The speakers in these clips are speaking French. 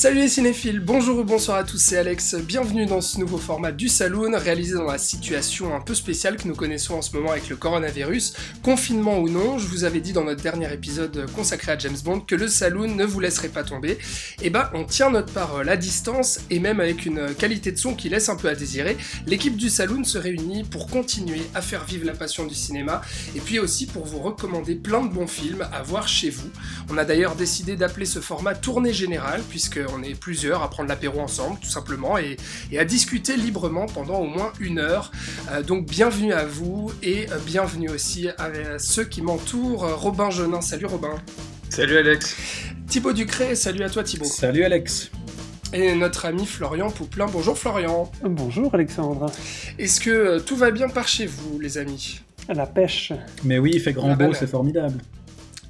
Salut les cinéphiles, bonjour ou bonsoir à tous, c'est Alex, bienvenue dans ce nouveau format du Saloon, réalisé dans la situation un peu spéciale que nous connaissons en ce moment avec le coronavirus, confinement ou non, je vous avais dit dans notre dernier épisode consacré à James Bond que le Saloon ne vous laisserait pas tomber, et bah on tient notre parole à distance, et même avec une qualité de son qui laisse un peu à désirer, l'équipe du Saloon se réunit pour continuer à faire vivre la passion du cinéma, et puis aussi pour vous recommander plein de bons films à voir chez vous. On a d'ailleurs décidé d'appeler ce format tournée générale, puisque on est plusieurs à prendre l'apéro ensemble, tout simplement, et, et, à discuter librement pendant au moins une heure. Euh, donc bienvenue à vous, et euh, bienvenue aussi à ceux qui m'entourent. Robin Genin, salut Robin. Salut Alex. Thibaut Ducré, salut à toi Thibaut. Salut Alex. Et notre ami Florian Pouplin. Bonjour Florian. Bonjour Alexandre. Est-ce que euh, tout va bien par chez vous, les amis? La pêche. Mais oui, il fait grand beau, c'est formidable.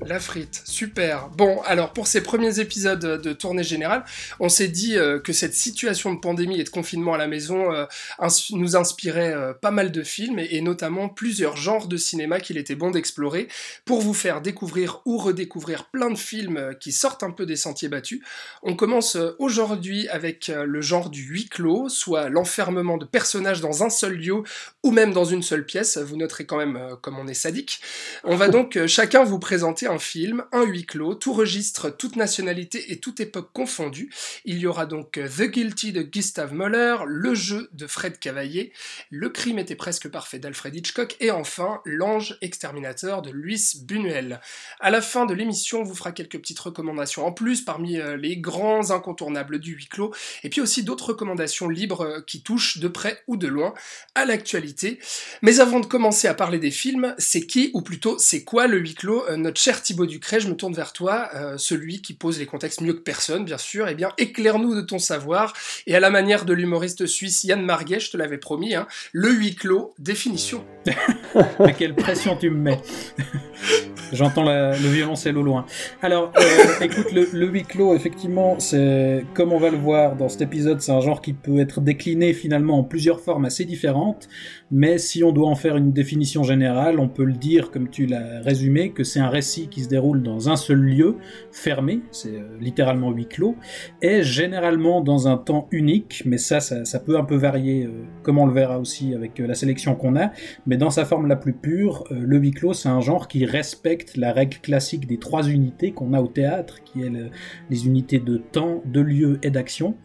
La frite, super. Bon, alors pour ces premiers épisodes de tournée générale, on s'est dit euh, que cette situation de pandémie et de confinement à la maison euh, ins nous inspirait euh, pas mal de films et, et, notamment plusieurs genres de cinéma qu'il était bon d'explorer pour vous faire découvrir ou redécouvrir plein de films qui sortent un peu des sentiers battus. On commence aujourd'hui avec le genre du huis clos, soit l'enfermement de personnages dans un seul lieu ou même dans une seule pièce. Vous noterez quand même comme on est sadique. On va donc chacun vous présenter un film, un huis clos, tout registre, toute nationalité et toute époque confondue. Il y aura donc The Guilty de Gustav Möller, Le jeu de Fred Cavaillé, Le crime était presque parfait d'Alfred Hitchcock et enfin L'ange exterminateur de Luis Buñuel. À la fin de l'émission, on vous fera quelques petites recommandations en plus parmi les grands incontournables du huis clos et puis aussi d'autres recommandations libres qui touchent de près ou de loin à l'actualité. Mais avant de commencer à parler des films, c'est qui ou plutôt c'est quoi le huis clos Notre cher Thibaut Ducret, je me tourne vers toi, euh, celui qui pose les contextes mieux que personne, bien sûr. Eh bien, éclaire-nous de ton savoir. Et à la manière de l'humoriste suisse Yann Marguet, je te l'avais promis, hein, le huis clos, définition. à quelle pression tu me mets J'entends le violoncelle au loin. Alors, euh, écoute, le, le, huis clos, effectivement, c'est comme on va le voir dans cet épisode, c'est un genre qui peut être décliné finalement en plusieurs formes assez différentes. Mais si on doit en faire une définition générale, on peut le dire, comme tu l'as résumé, que c'est un récit qui se déroule dans un seul lieu, fermé, c'est euh, littéralement huis clos, et généralement dans un temps unique, mais ça, ça, peut un peu varier, euh, comme on le verra aussi avec euh, la sélection qu'on a, mais dans sa forme la plus pure, le huis clos, c'est un genre qui respecte la règle classique des trois unités qu'on a au théâtre, qui est le, les unités de temps, de lieu et d'action.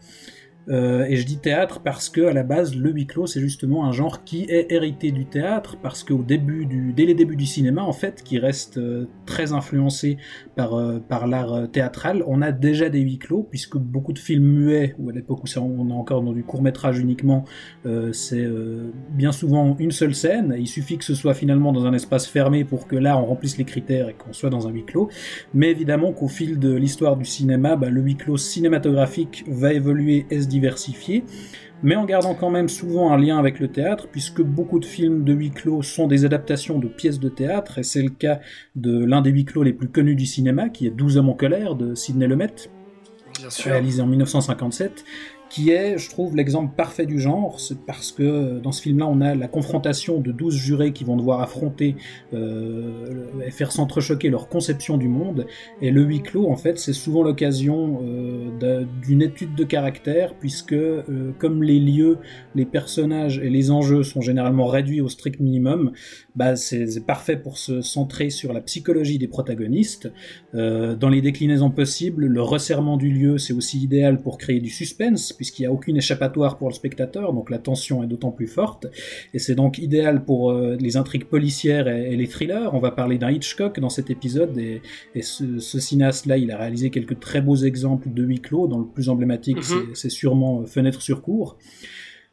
Euh, et je dis théâtre parce que à la base le huis clos c'est justement un genre qui est hérité du théâtre parce qu'au début du dès les débuts du cinéma en fait qui reste euh, très influencé par euh, par l'art théâtral on a déjà des huis clos puisque beaucoup de films muets ou à l'époque où on est encore dans du court métrage uniquement c'est bien souvent une seule scène. Il suffit que ce soit finalement dans un espace fermé pour que là on remplisse les critères et qu'on soit dans un huis clos. Mais évidemment qu'au fil de l'histoire du cinéma bah, le huis clos cinématographique va évoluer se diversifié, mais en gardant quand même souvent un lien avec le théâtre, puisque beaucoup de films de huis clos sont des adaptations de pièces de théâtre, et c'est le cas de l'un des huis clos les plus connus du cinéma, qui est 12 hommes en colère de Sidney Lumet, réalisé en 1957, qui est, je trouve, l'exemple parfait du genre, c'est parce que dans ce film-là, on a la confrontation de 12 jurés qui vont devoir affronter euh, et faire s'entrechoquer leur conception du monde, et le huis clos, en fait, c'est souvent l'occasion euh, d'une étude de caractère, puisque euh, comme les lieux, les personnages et les enjeux sont généralement réduits au strict minimum, bah, c'est parfait pour se centrer sur la psychologie des protagonistes. Euh, dans les déclinaisons possibles, le resserrement du lieu, c'est aussi idéal pour créer du suspense, puisqu'il n'y a aucune échappatoire pour le spectateur, donc la tension est d'autant plus forte, et c'est donc idéal pour euh, les intrigues policières et, et, les thrillers. On va parler d'un Hitchcock dans cet épisode, et, et ce, ce cinéaste-là, il a réalisé quelques très beaux exemples de huis clos, dont le plus emblématique, -hmm. c'est sûrement euh, Fenêtre sur cour.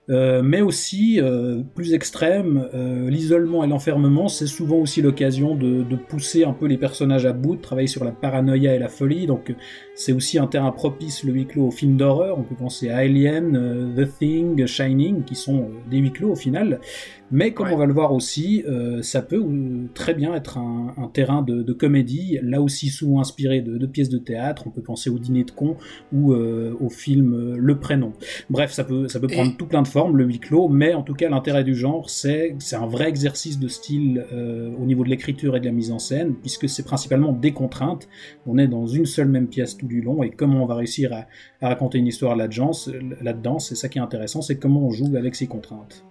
Euh, mais aussi, euh, plus extrême, euh, l'isolement et l'enfermement, c'est souvent aussi l'occasion de, de, pousser un peu les personnages à bout, de travailler sur la paranoïa et la folie, donc c'est aussi un terrain propice, le huis clos, aux films d'horreur, on peut penser à Alien, The Thing, Shining, qui sont des huis clos au final, Mais comme on va le voir aussi, euh, ça peut très bien être un, un terrain de, de, comédie, là aussi souvent inspiré de, de, pièces de théâtre. On peut penser au dîner de con ou euh, au film euh, Le Prénom. Bref, ça peut, ça peut prendre tout plein de formes, le huis clos, mais en tout cas, l'intérêt du genre, c'est c'est un vrai exercice de style euh, au niveau de l'écriture et de la mise en scène, puisque c'est principalement des contraintes. On est dans une seule même pièce du long, et comment on va réussir à, à raconter une histoire là-dedans, c'est ça qui est intéressant, c'est comment on joue avec ces contraintes.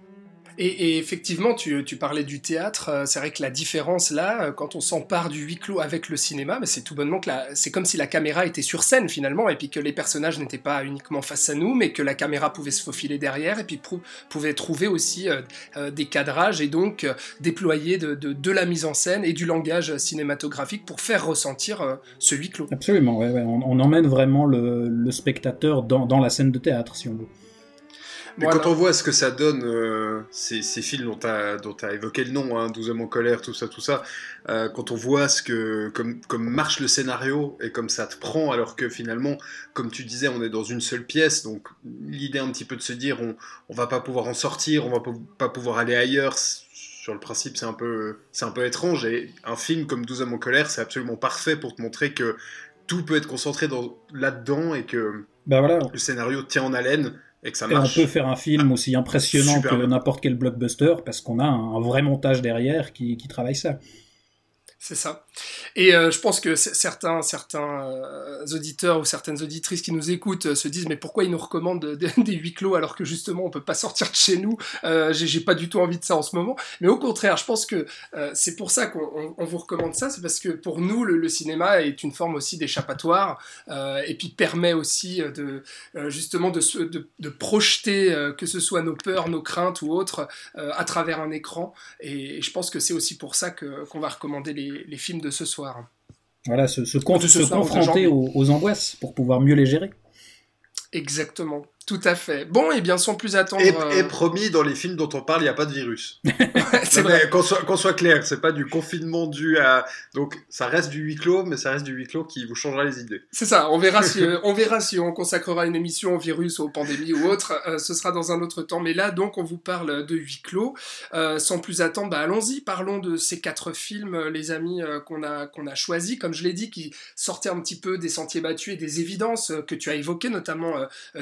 Et, effectivement, tu, parlais du théâtre. Euh, c'est vrai que la différence là, euh, quand on s'empare du huis clos avec le cinéma, bah, c'est tout bonnement que c'est comme si la caméra était sur scène finalement, et puis que les personnages n'étaient pas uniquement face à nous, mais que la caméra pouvait se faufiler derrière, et puis pouvait trouver aussi euh, des cadrages et donc déployer de, la mise en scène et du langage cinématographique pour faire ressentir ce huis clos. Absolument, On, emmène vraiment le, spectateur dans la scène de théâtre, si on veut. Mais quand on voit ce que ça donne, euh, ces, films dont tu as, évoqué le nom, hein, 12 hommes en colère, tout ça, tout ça, euh, quand on voit ce que, comme, comme marche le scénario et comme ça te prend, alors que finalement, comme tu disais, on est dans une seule pièce, donc l'idée un petit peu de se dire on, on va pas pouvoir en sortir, on va pas pouvoir aller ailleurs, sur le principe c'est un, peu, un peu étrange, et un film comme 12 hommes en colère, c'est absolument parfait pour te montrer que tout peut être concentré là-dedans et que ben voilà. le scénario tient en haleine et que ça on peut faire un film aussi impressionnant que n'importe quel blockbuster parce qu'on a un, vrai montage derrière qui, qui travaille ça. C'est ça. Et euh, je pense que certains, certains euh, auditeurs ou certaines auditrices qui nous écoutent euh, se disent mais pourquoi ils nous recommandent des huis clos alors que justement on peut pas sortir de chez nous? J'ai pas du tout envie de ça en ce moment. Mais au contraire, je pense que c'est pour ça qu'on vous recommande ça, c'est parce que pour nous le, cinéma est une forme aussi d'échappatoire et puis permet aussi de justement de, projeter que ce soit nos peurs, nos craintes ou autres à travers un écran. Et, je pense que c'est aussi pour ça qu'on va recommander les les, films de ce soir. Voilà, se, se, confronter aux, angoisses pour pouvoir mieux les gérer. Exactement. Tout à fait. Bon, et bien sans plus attendre. Et, euh, promis, dans les films dont on parle, il n'y a pas de virus. c'est vrai. Qu'on soit, qu'on soit clair, c'est pas du confinement dû à. Donc, ça reste du huis clos, mais ça reste du huis clos qui vous changera les idées. C'est ça. On verra si, euh, on verra si on consacrera une émission au virus, aux pandémies ou autre. Euh, ce sera dans un autre temps. Mais là, donc, on vous parle de huis clos. sans plus attendre, bah, allons-y. Parlons de ces quatre films, les amis, qu'on a, qu'on a choisis. Comme je l'ai dit, qui sortaient un petit peu des sentiers battus et des évidences que tu as évoquées, notamment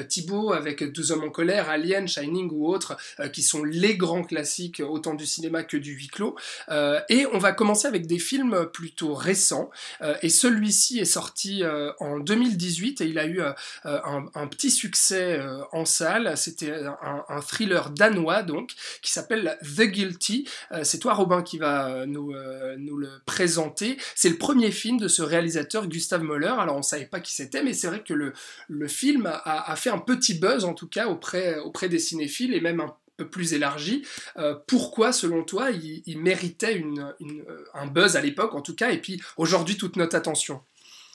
Thibaut avec Deux hommes en colère, Alien, Shining ou autres, euh, qui sont les grands classiques autant du cinéma que du huis clos. Euh, et on va commencer avec des films plutôt récents. Euh, et celui-ci est sorti en 2018 et il a eu un, petit succès en salle. C'était un, thriller danois donc qui s'appelle The Guilty. C'est toi Robin qui va nous, le présenter. C'est le premier film de ce réalisateur Gustav Möller. Alors on savait pas qui c'était, mais c'est vrai que le, le film a, a fait un petit en tout cas auprès, auprès des cinéphiles et même un peu plus élargi. Euh, pourquoi, selon toi, il, méritait euh, un buzz à l'époque, en tout cas, et puis aujourd'hui toute notre attention?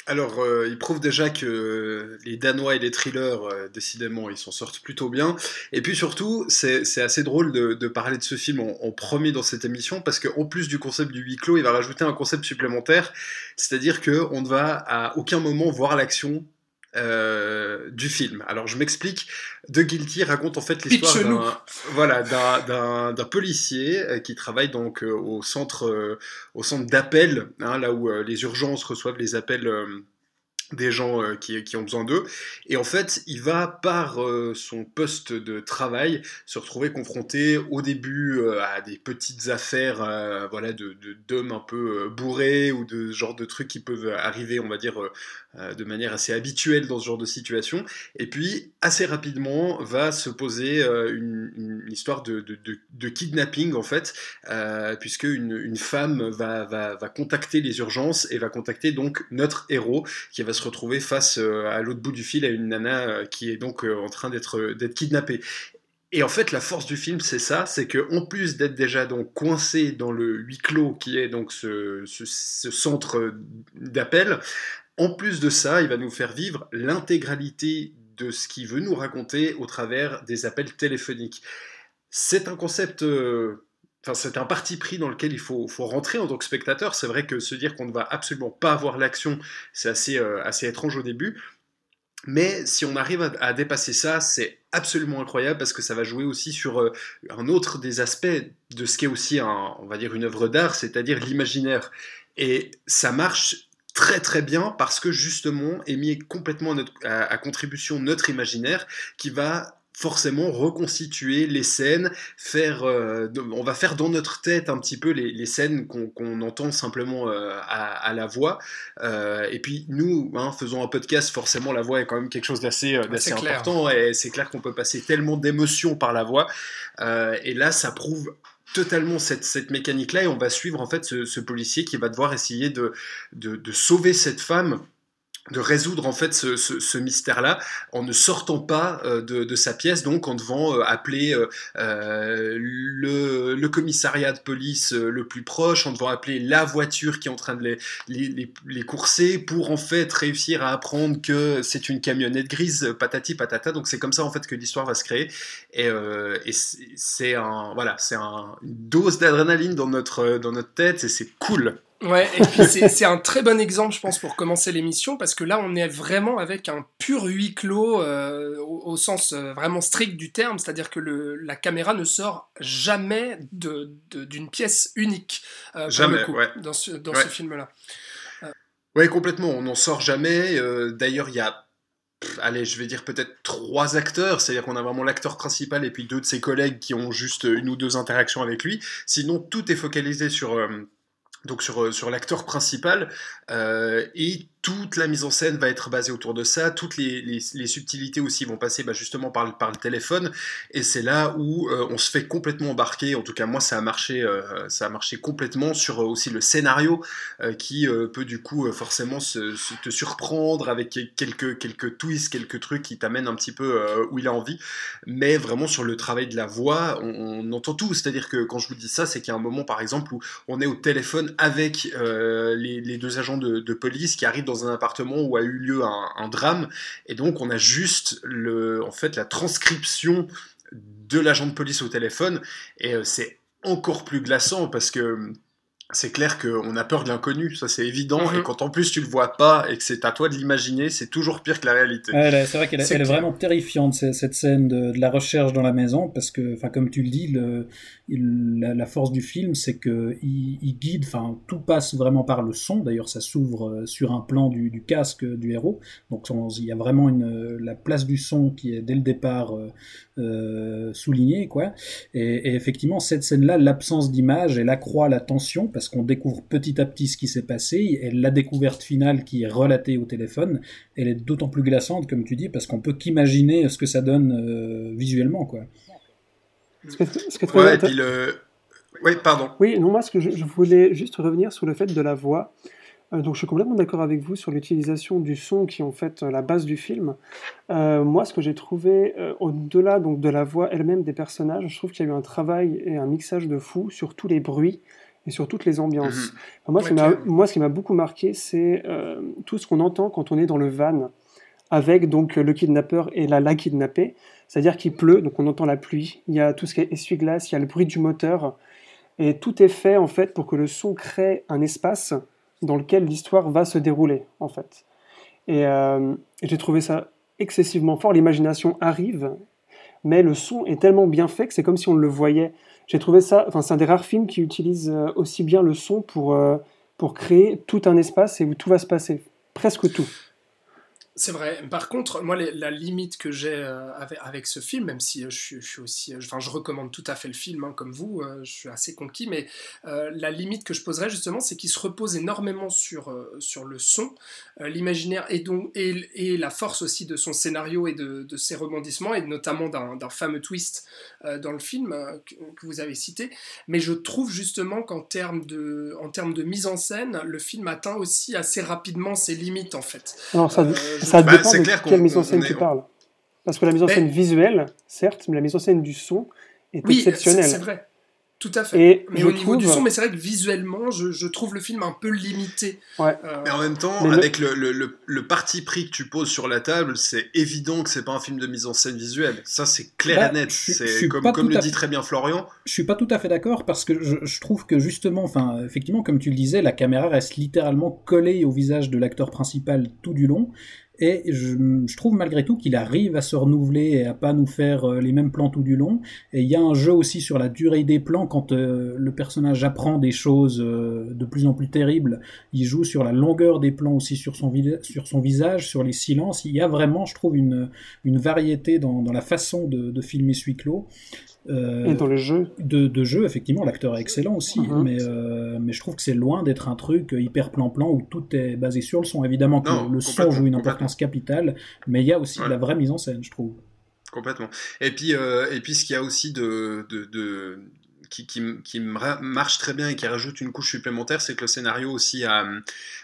Alors, euh, il prouve déjà que les Danois et les thrillers, décidément, ils s'en sortent plutôt bien. Et puis surtout, c'est assez drôle de, parler de ce film en, premier dans cette émission, parce qu'en plus du concept du huis clos, il va rajouter un concept supplémentaire, c'est-à-dire qu'on ne va à aucun moment voir l'action euh, du film. Alors je m'explique. The Guilty raconte en fait l'histoire d'un voilà d'un policier euh, qui travaille donc euh, au centre au centre d'appel, hein, là où les urgences reçoivent les appels des gens euh, qui, qui, ont besoin d'eux. Et en fait, il va, par euh, son poste de travail, se retrouver confronté au début euh, à des petites affaires voilà, de, d'hommes un peu bourrés ou de ce genre de trucs qui peuvent arriver, on va dire, de manière assez habituelle dans ce genre de situation. Et puis, assez rapidement, va se poser une, une, histoire de, kidnapping, en fait, puisque une, femme va, va, va contacter les urgences et va contacter donc notre héros qui va se retrouver face euh, à l'autre bout du fil à une nana euh, qui est donc euh, en train d'être d'être kidnappée. Et en fait, la force du film, c'est ça, c'est que en plus d'être déjà donc coincé dans le huis clos qui est donc ce, ce, centre d'appel, en plus de ça, il va nous faire vivre l'intégralité de ce qu'il veut nous raconter au travers des appels téléphoniques. C'est un concept c'est un parti pris dans lequel il faut, faut rentrer en tant que spectateur. C'est vrai que se dire qu'on ne va absolument pas avoir l'action, c'est assez, euh, assez étrange au début. Mais si on arrive à, dépasser ça, c'est absolument incroyable parce que ça va jouer aussi sur euh, un autre des aspects de ce qu'est aussi, on va dire, une œuvre d'art, c'est-à-dire l'imaginaire. Et ça marche très très bien parce que justement est mis complètement à, notre- à- à contribution notre imaginaire qui va forcément reconstituer les scènes, faire, euh, on va faire dans notre tête un petit peu les, les scènes qu'on entend simplement euh, à, à la voix. Euh, et puis nous, hein, faisons un podcast, forcément la voix est quand même quelque chose d'assez clair. important et c'est clair qu'on peut passer tellement d'émotions par la voix. Et là, ça prouve totalement cette, mécanique-là et on va suivre en fait ce, policier qui va devoir essayer de sauver cette femme de résoudre en fait ce, ce- ce mystère-là en ne sortant pas euh, de, de sa pièce, donc en devant euh, appeler euh, euh, le, le commissariat de police euh, le plus proche, en devant appeler la voiture qui est en train de les, les, les- courser pour en fait réussir à apprendre que c'est une camionnette grise, patati patata. Donc c'est comme ça en fait que l'histoire va se créer et, euh, et c'est c'est un voilà c'est un, une dose d'adrénaline dans notre dans notre tête et c'est cool. Ouais, et puis c'est un très bon exemple, je pense, pour commencer l'émission, parce que là, on est vraiment avec un pur huis clos euh, au, au sens euh, vraiment strict du terme, c'est-à-dire que le, la caméra ne sort jamais de- de- d'une pièce unique, euh, Jamais, coup, ouais. dans ce, dans Ouais. ce film-là. Oui, complètement. On n'en sort jamais. Euh, D'ailleurs, il y a, allez, je vais dire peut-être trois acteurs. C'est-à-dire qu'on a vraiment l'acteur principal et puis deux de ses collègues qui ont juste une ou deux interactions avec lui. Sinon, tout est focalisé sur, euh, donc sur, euh, sur l'acteur principal. euh, et toute la mise en scène va être basée autour de ça. Toutes les, subtilités aussi vont passer bah, justement par, le- téléphone. Et c'est là où euh, on se fait complètement embarquer. En tout cas, moi, ça a marché, euh, ça a marché complètement sur euh, aussi le scénario qui peut du coup forcément te surprendre avec quelques, quelques twists, quelques trucs qui t'amènent un petit peu où il a envie. Mais vraiment sur le travail de la voix, on, entend tout. C'est-à-dire que quand je vous dis ça, c'est qu'il y a un moment par exemple où on est au téléphone avec les, deux agents de police qui arrivent dans un appartement où a eu lieu un, drame. Et donc on a juste le, en fait, la transcription de l'agent de police au téléphone. Et euh, c'est encore plus glaçant parce que c'est clair qu'on a peur de l'inconnu, ça c'est évident, Mhm. et quand en plus tu le vois pas et que c'est à toi de l'imaginer, c'est toujours pire que la réalité. C'est vrai qu'elle est, vraiment terrifiante cette, scène de, de la recherche dans la maison parce que, enfin, comme tu le dis, le, il- la, la force du film, c'est que il, il guide, enfin, tout passe vraiment par le son. D'ailleurs, ça s'ouvre euh, sur un plan du, du casque du héros, donc on- il y a vraiment une, la place du son qui est dès le départ euh, euh, soulignée, quoi. Et, et effectivement, cette scène-là, l'absence d'image, elle accroît la tension parce qu'on découvre petit à petit ce qui s'est passé. Et la découverte finale qui est relatée au téléphone, elle est d'autant plus glaçante, comme tu dis, parce qu'on peut qu'imaginer ce que ça donne euh, visuellement, quoi. Ce qui est- ce très Ouais, et intér- puis le... Oui, pardon. Oui, non, moi, ce que je, je voulais juste revenir sur le fait de la voix. Euh, donc, je suis complètement d'accord avec vous sur l'utilisation du son qui est en fait euh, la base du film. Euh, moi, ce que j'ai trouvé, euh, au-delà donc de la voix elle-même des personnages, je trouve qu'il y a eu un travail et un mixage de fou sur tous les bruits et sur toutes les ambiances. Mhm. Moi, ce qui m'a- clairement. moi, ce qui m'a beaucoup marqué, c'est euh, tout ce qu'on entend quand on est dans le van avec donc le kidnappeur et la, la kidnappée. C'est-à-dire qu'il pleut, donc on entend la pluie. Il y a tout ce qui est essuie-glace, il y a le bruit du moteur. Et tout est fait en fait pour que le son crée un espace dans lequel l'histoire va se dérouler en fait. Et, euh, et j'ai trouvé ça excessivement fort. L'imagination arrive, mais le son est tellement bien fait que c'est comme si on le voyait. J'ai trouvé ça. Enfin, c'est un des rares films qui utilise euh, aussi bien le son pour euh, pour créer tout un espace et où tout va se passer, presque tout. C'est vrai. Par contre, moi, les- la limite que j'ai euh, avec, avec ce film, même si euh, je, suis- je suis aussi, euh, enfin, je recommande tout à fait le film, hein, comme vous, je suis assez conquis, mais la limite que je poserais justement, c'est qu'il se repose énormément sur sur le son, l'imaginaire et donc et, et la force aussi de son scénario et de, de ses rebondissements et notamment d'un fameux twist dans le film que, que vous avez cité. Mais je trouve justement qu'en termes de en termes de mise en scène, le film atteint aussi assez rapidement ses limites en fait. Alors ça, ça Bah, dépend de clair quelle mise en scène est- tu parles. Parce que la mise en Mais- scène visuelle, certes, mais la mise en scène du son est Oui, c'est exceptionnelle. c'est vrai. Tout à fait. Et mais au niveau du son, mais c'est vrai que visuellement, je, je trouve le film un peu limité. Ouais. Euh, Mais en même temps, Mais avec le, le, le- le parti pris que tu poses sur la table, c'est évident que c'est pas un film de mise en scène visuelle. Ça, c'est clair Bah, et net. C'est comme, le à dit très bien Florian. Je suis pas tout à fait d'accord parce que je, je trouve que justement, enfin, effectivement, comme tu le disais, la caméra reste littéralement collée au visage de l'acteur principal tout du long. Et je, trouve malgré tout qu'il arrive à se renouveler et à pas nous faire euh, les mêmes plans tout du long. Et il y a un jeu aussi sur la durée des plans quand euh, le personnage apprend des choses euh, de plus en plus terribles. Il joue sur la longueur des plans aussi sur son, visage, sur les silences. Il y a vraiment, je trouve, une, variété dans, la façon de, filmer ce clos. Euh, et dans le jeu de, de jeu, effectivement, l'acteur est excellent aussi, Mhm. mais, euh, mais je trouve que c'est loin d'être un truc hyper plan-plan où tout est basé sur le son. Évidemment que Non, le son joue une importance capitale, mais il y a aussi Ouais. la vraie mise en scène, je trouve. Complètement. Et puis, euh, et puis ce qu'il y a aussi de, de, de- qui, qui, marche très bien et qui rajoute une couche supplémentaire, c'est que le scénario aussi a,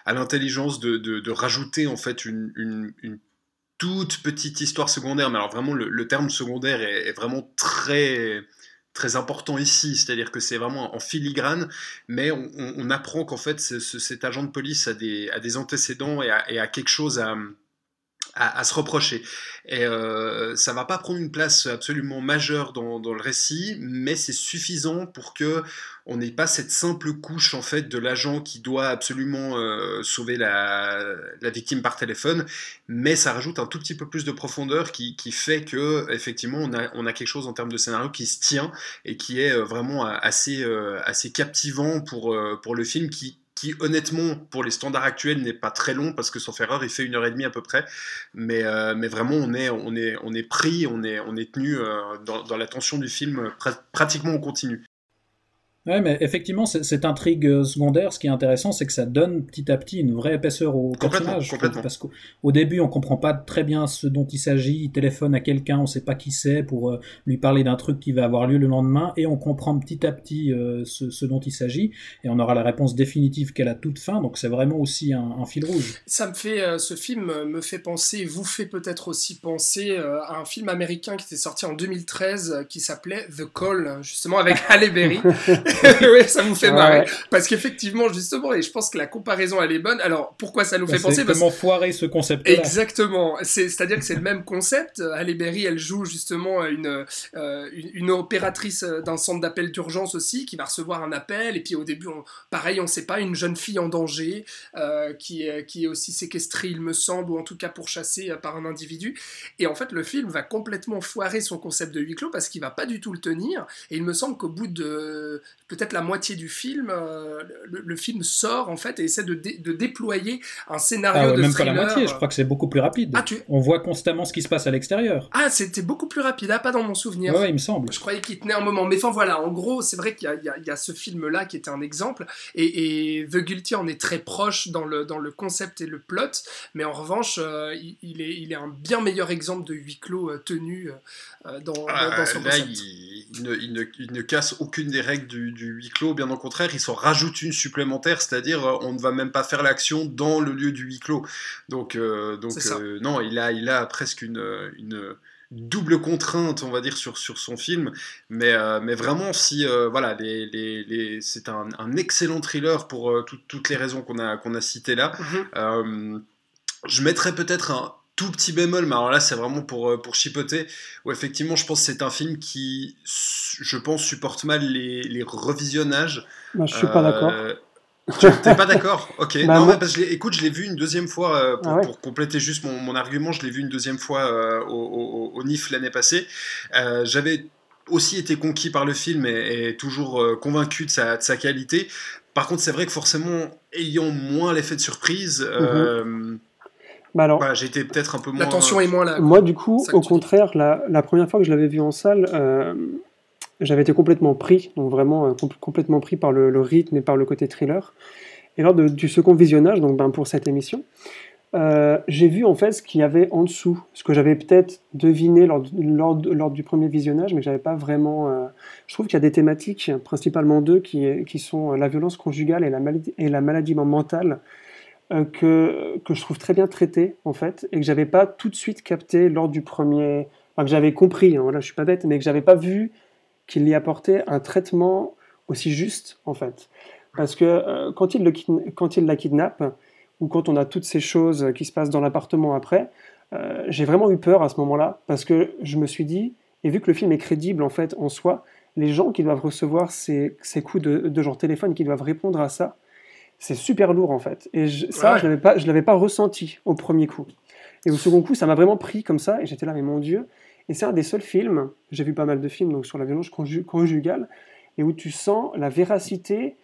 a l'intelligence de, de, de rajouter en fait une, une, une toute petite histoire secondaire. Mais alors vraiment, le, terme secondaire est, vraiment très très important ici, c'est-à-dire que c'est vraiment en filigrane, mais on, apprend qu'en fait ce- ce- cet agent de police a des, a des antécédents et et a quelque chose à, à, se reprocher. Et euh, ça va pas prendre une place absolument majeure dans, le récit, mais c'est suffisant pour que on n'ait pas cette simple couche en fait de l'agent qui doit absolument euh, sauver la, la victime par téléphone, mais ça rajoute un tout petit peu plus de profondeur qui, qui fait que effectivement on a, on a quelque chose en termes de scénario qui se tient et qui est euh, vraiment euh, assez, assez captivant pour, pour le film qui qui honnêtement pour les standards actuels n'est pas très long parce que faire erreur il fait une heure et demie à peu près. Mais, euh, mais vraiment on est, on est, on est pris on est, on est tenu euh, dans, dans l'attention du film euh, pra- pratiquement en continu Ouais, mais effectivement, cette intrigue euh, secondaire, ce qui est intéressant, c'est que ça donne petit à petit une vraie épaisseur au personnage. complètement. Parce qu'au au début, on comprend pas très bien ce dont il s'agit. Il téléphone à quelqu'un, on sait pas qui c'est, pour euh, lui parler d'un truc qui va avoir lieu le lendemain, et on comprend petit à petit euh, ce, ce dont il s'agit, et on aura la réponse définitive qu'à la toute fin. Donc c'est vraiment aussi un, un fil rouge. Ça me fait, euh, ce film me fait penser, vous fait peut-être aussi penser euh, à un film américain qui était sorti en 2013 euh, qui s'appelait The Call, justement avec Halle Berry. oui, ça vous fait Ouais. marrer. Parce qu'effectivement, justement, et je pense que la comparaison elle est bonne. Alors pourquoi ça nous fait Bah, penser? C'est Parce comment foirer ce concept-là. Exactement. C'est, c'est-à-dire que c'est le même concept. Halle Berry, elle joue justement une, euh, une, une opératrice d'un centre d'appel d'urgence aussi, qui va recevoir un appel. Et puis au début, on, pareil, on sait pas, une jeune fille en danger, euh, qui, est, qui est aussi séquestrée, il me semble, ou en tout cas pourchassée euh, par un individu. Et en fait, le film va complètement foirer son concept de huis clos parce qu'il va pas du tout le tenir. Et il me semble qu'au bout de peut-être la moitié du film, euh, le, le film sort en fait et essaie de, dé- de déployer un scénario Ah ouais, de même pas thriller. la moitié, je crois que c'est beaucoup plus rapide. Ah, tu... On voit constamment ce qui se passe à l'extérieur. ah c'était beaucoup plus rapide, ah, pas dans mon souvenir. Ouais, il me semble. Je croyais qu'il tenait un moment. Mais enfin voilà, en gros, c'est vrai qu'il y a, y y ce film-là qui était un exemple. Et, et The Guilty en est très proche dans le, dans le concept et le plot. Mais en revanche, euh, il, il est, il est un bien meilleur exemple de huis clos euh, tenu euh, dans, Ah, dans son là concept. il, il ne, il ne- il ne casse aucune des règles du, du huis clos bien au contraire il s'en rajoute une supplémentaire c'est-à-dire euh, on ne va même pas faire l'action dans le lieu du huis clos donc, euh, donc euh, non il a, il a presque une, une double contrainte, on va dire, sur, sur son film. Mais, euh, mais vraiment, si euh, voilà, les, les, les- c'est un, un excellent thriller pour euh, tout- toutes les raisons qu'on a, qu'on a citées là. Mhm. Je mettrais peut-être un tout petit bémol, mais alors là, c'est vraiment pour, euh, pour chipoter. Où effectivement, je pense que c'est un film qui, je pense, supporte mal les, les revisionnages. Moi, je suis pas d'accord. Euh, tu- T'es pas d'accord? Ok. Bah, non, moi- parce que je l'ai- écoute, je l'ai vu une deuxième fois euh, pour, Ah ouais pour compléter juste mon, mon argument. Je l'ai vu une deuxième fois euh, au, au- au NIF l'année passée. J'avais aussi été conquis par le film et, et toujours convaincu de sa, de sa qualité. Par contre, c'est vrai que forcément, ayant moins l'effet de surprise, euh, Bah alors, voilà, été peut-être un peu moins. La tension est moins là. Moi, du coup, au contraire, la, la première fois que je l'avais vu en salle, euh, j'avais été complètement pris, donc vraiment euh, com- complètement pris par le, le rythme et par le côté thriller. Et lors de- du second visionnage, donc ben, pour cette émission, euh, j'ai vu en fait ce qu'il y avait en dessous, ce que j'avais peut-être deviné lors, du- lors, lors du premier visionnage, mais que j'avais pas vraiment. euh, Je trouve qu'il y a des thématiques, principalement deux, qui, qui sont la violence conjugale et la maladie, et la maladie mentale, euh, que, que je trouve très bien traitées en fait, et que j'avais pas tout de suite capté lors du premier. Enfin, que j'avais compris, hein, voilà, je suis pas bête, mais que j'avais pas vu qu'il y apportait un traitement aussi juste en fait. Parce que euh, quand, il le quand il la kidnappe, ou quand on a toutes ces choses qui se passent dans l'appartement après, euh, j'ai vraiment eu peur à ce moment-là, parce que je me suis dit, et vu que le film est crédible en fait en soi, les gens qui doivent recevoir ces, ces coups de, de genre téléphone, qui doivent répondre à ça, c'est super lourd en fait. Et je- ça, Ouais. je l'avais pas, je l'avais pas ressenti au premier coup. Et au second coup, ça m'a vraiment pris comme ça, et j'étais là, mais mon Dieu. Et c'est un des seuls films, j'ai vu pas mal de films donc sur la violence conjugale, et où tu sens la véracité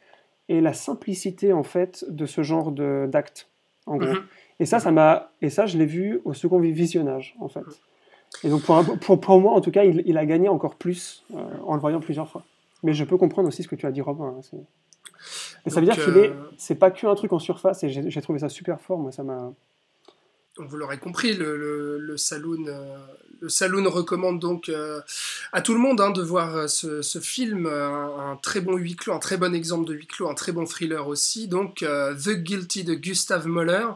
et la simplicité en fait de ce genre d'acte, en gros. Mhm. Et ça, ça m'a, et ça, je l'ai vu au second visionnage, en fait. Et donc pour, pour, pour moi, en tout cas, il, il a gagné encore plus euh, en le voyant plusieurs fois. Mais je peux comprendre aussi ce que tu as dit, Robin. Hein, et ça veut dire qu'il est, euh, c'est pas qu'un truc en surface. Et j'ai trouvé ça super fort. Moi, ça m'a. Donc vous l'aurez compris, le, le, le saloon, euh, le Saloon recommande donc euh, à tout le monde hein, de voir ce, film, un, très bon huis clos, un très bon exemple de huis clos, un très bon thriller aussi. Donc The Guilty de Gustav Möller.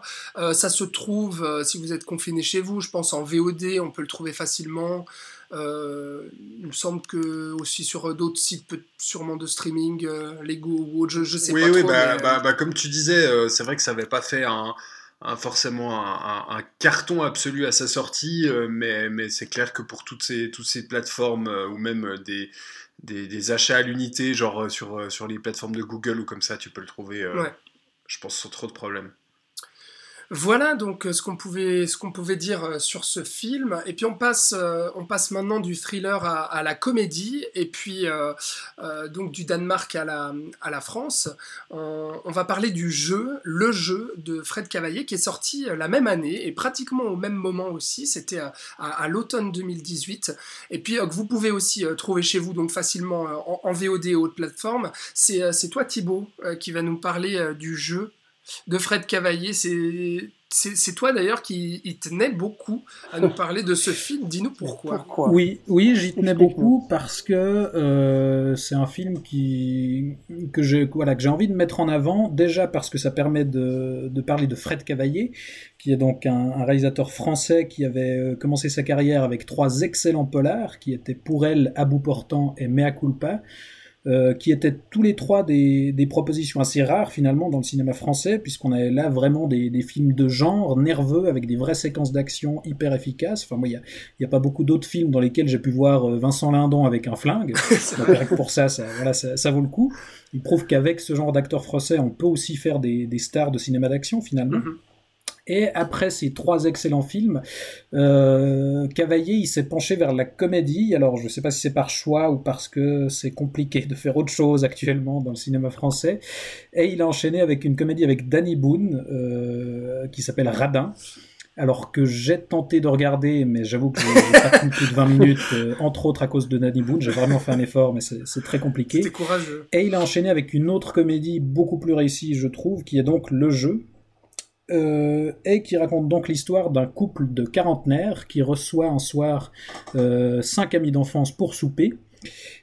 ça se trouve, si vous êtes confiné chez vous, je pense en VOD, on peut le trouver facilement. Il me semble que aussi sur d'autres sites, sûrement de streaming, Lego ou autre, je, je sais pas. Oui, oui, bah, bah, bah, comme tu disais, c'est vrai que ça n'avait pas fait un forcément un, carton absolu à sa sortie, euh, mais, mais c'est clair que pour toutes ces, toutes ces plateformes euh, ou même des, des, achats à l'unité, genre sur, sur les plateformes de Google ou comme ça, tu peux le trouver, je pense, sans trop de problèmes. Voilà donc euh, ce qu'on pouvait, dire euh, sur ce film. Et puis on passe, euh, maintenant du thriller à, la comédie, et puis donc du Danemark à la, à la France. On, va parler du jeu, le jeu de Fred Cavaillé, qui est sorti la même année et pratiquement au même moment aussi. C'était à, l'automne 2018. Et puis que vous pouvez aussi trouver chez vous donc facilement en, en VOD et autres plateformes. C'est toi Thibaut qui va nous parler du jeu de Fred Cavaillé. C'est toi d'ailleurs qui tenait beaucoup à nous parler de ce film. Dis-nous pourquoi. Oui, oui, j'y tenais beaucoup parce que euh, c'est un film qui que j'ai voilà que j'ai envie de mettre en avant. Déjà parce que ça permet de, parler de Fred Cavaillé, qui est donc un, réalisateur français qui avait euh, commencé sa carrière avec trois excellents polars, qui étaient pour elle à bout portant et Mea culpa. Euh, qui étaient tous les trois des, des, propositions assez rares finalement dans le cinéma français, puisqu'on avait là vraiment des, des, films de genre nerveux avec des vraies séquences d'action hyper efficaces. Enfin, moi, il n'y a, a, pas beaucoup d'autres films dans lesquels j'ai pu voir euh, Vincent Lindon avec un flingue. Donc, pour ça, ça, voilà, ça, ça, vaut le coup. Il prouve qu'avec ce genre d'acteurs français, on peut aussi faire des, des stars de cinéma d'action finalement. Mm-hmm. Et après ces trois excellents films, euh, Cavaillé il s'est penché vers la comédie. Alors je ne sais pas si c'est par choix ou parce que c'est compliqué de faire autre chose actuellement dans le cinéma français. Et il a enchaîné avec une comédie avec Danny Boone euh, qui s'appelle Radin. Alors que j'ai tenté de regarder, mais j'avoue que j'ai pas tenu plus de 20 minutes, euh, entre autres à cause de Danny Boone. J'ai vraiment fait un effort, mais c'est très compliqué. courageux. Et il a enchaîné avec une autre comédie beaucoup plus réussie, je trouve, qui est donc Le Jeu, euh, et qui raconte donc l'histoire d'un couple de quarantenaires qui reçoit un soir euh, cinq amis d'enfance pour souper.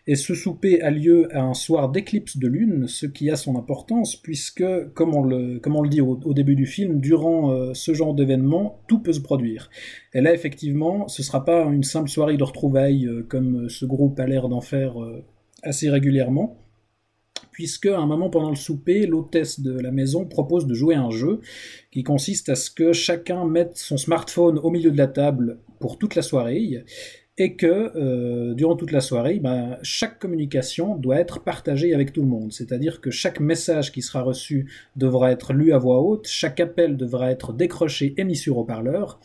Et ce souper a lieu à un soir d'éclipse de lune, ce qui a son importance, puisque, comme on le, dit au, début du film, durant euh, ce genre d'événement, tout peut se produire. Et là, effectivement, ce sera pas une simple soirée de retrouvailles comme ce groupe a l'air d'en faire assez régulièrement, puisque à un moment pendant le souper, l'hôtesse de la maison propose de jouer un jeu qui consiste à ce que chacun mette son smartphone au milieu de la table pour toute la soirée et que euh, durant toute la soirée, ben, chaque communication doit être partagée avec tout le monde. C'est-à-dire que chaque message qui sera reçu devra être lu à voix haute, chaque appel devra être décroché et mis sur haut-parleur.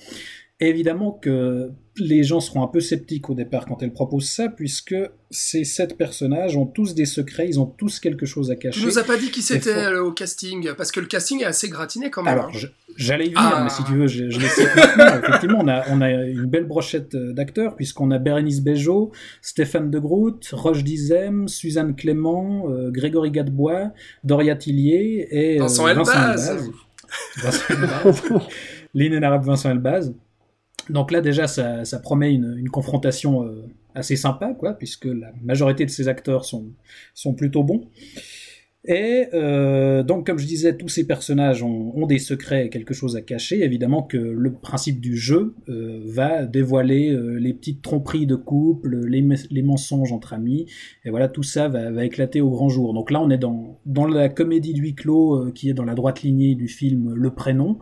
Évidemment que les gens seront un peu sceptiques au départ quand elle propose ça, puisque ces sept personnages ont tous des secrets, ils ont tous quelque chose à cacher. Tu nous as pas dit qui c'était euh, au casting, parce que le casting est assez gratiné quand même. Alors, hein. j'allais y venir, mais si tu veux, je, je laisse Effectivement, on a, on a une belle brochette euh, d'acteurs, puisqu'on a Bérénice Bejo, Stéphane de Groot, Roche Dizem, Suzanne Clément, euh, Grégory Gadebois, Doria Tillier et Vincent Elbaz. Vincent Elbaz. L'inénarrable Vincent Elbaz. Donc là déjà ça, promet une, confrontation euh, assez sympa, quoi, puisque la majorité de ces acteurs sont, sont plutôt bons. Et euh, donc, comme je disais, tous ces personnages ont, des secrets et quelque chose à cacher. Évidemment que le principe du jeu euh, va dévoiler euh, les petites tromperies de couple, les, mensonges entre amis, et voilà, tout ça va, va, éclater au grand jour. Donc là, on est dans, dans la comédie du huis clos qui est dans la droite lignée du film Le Prénom,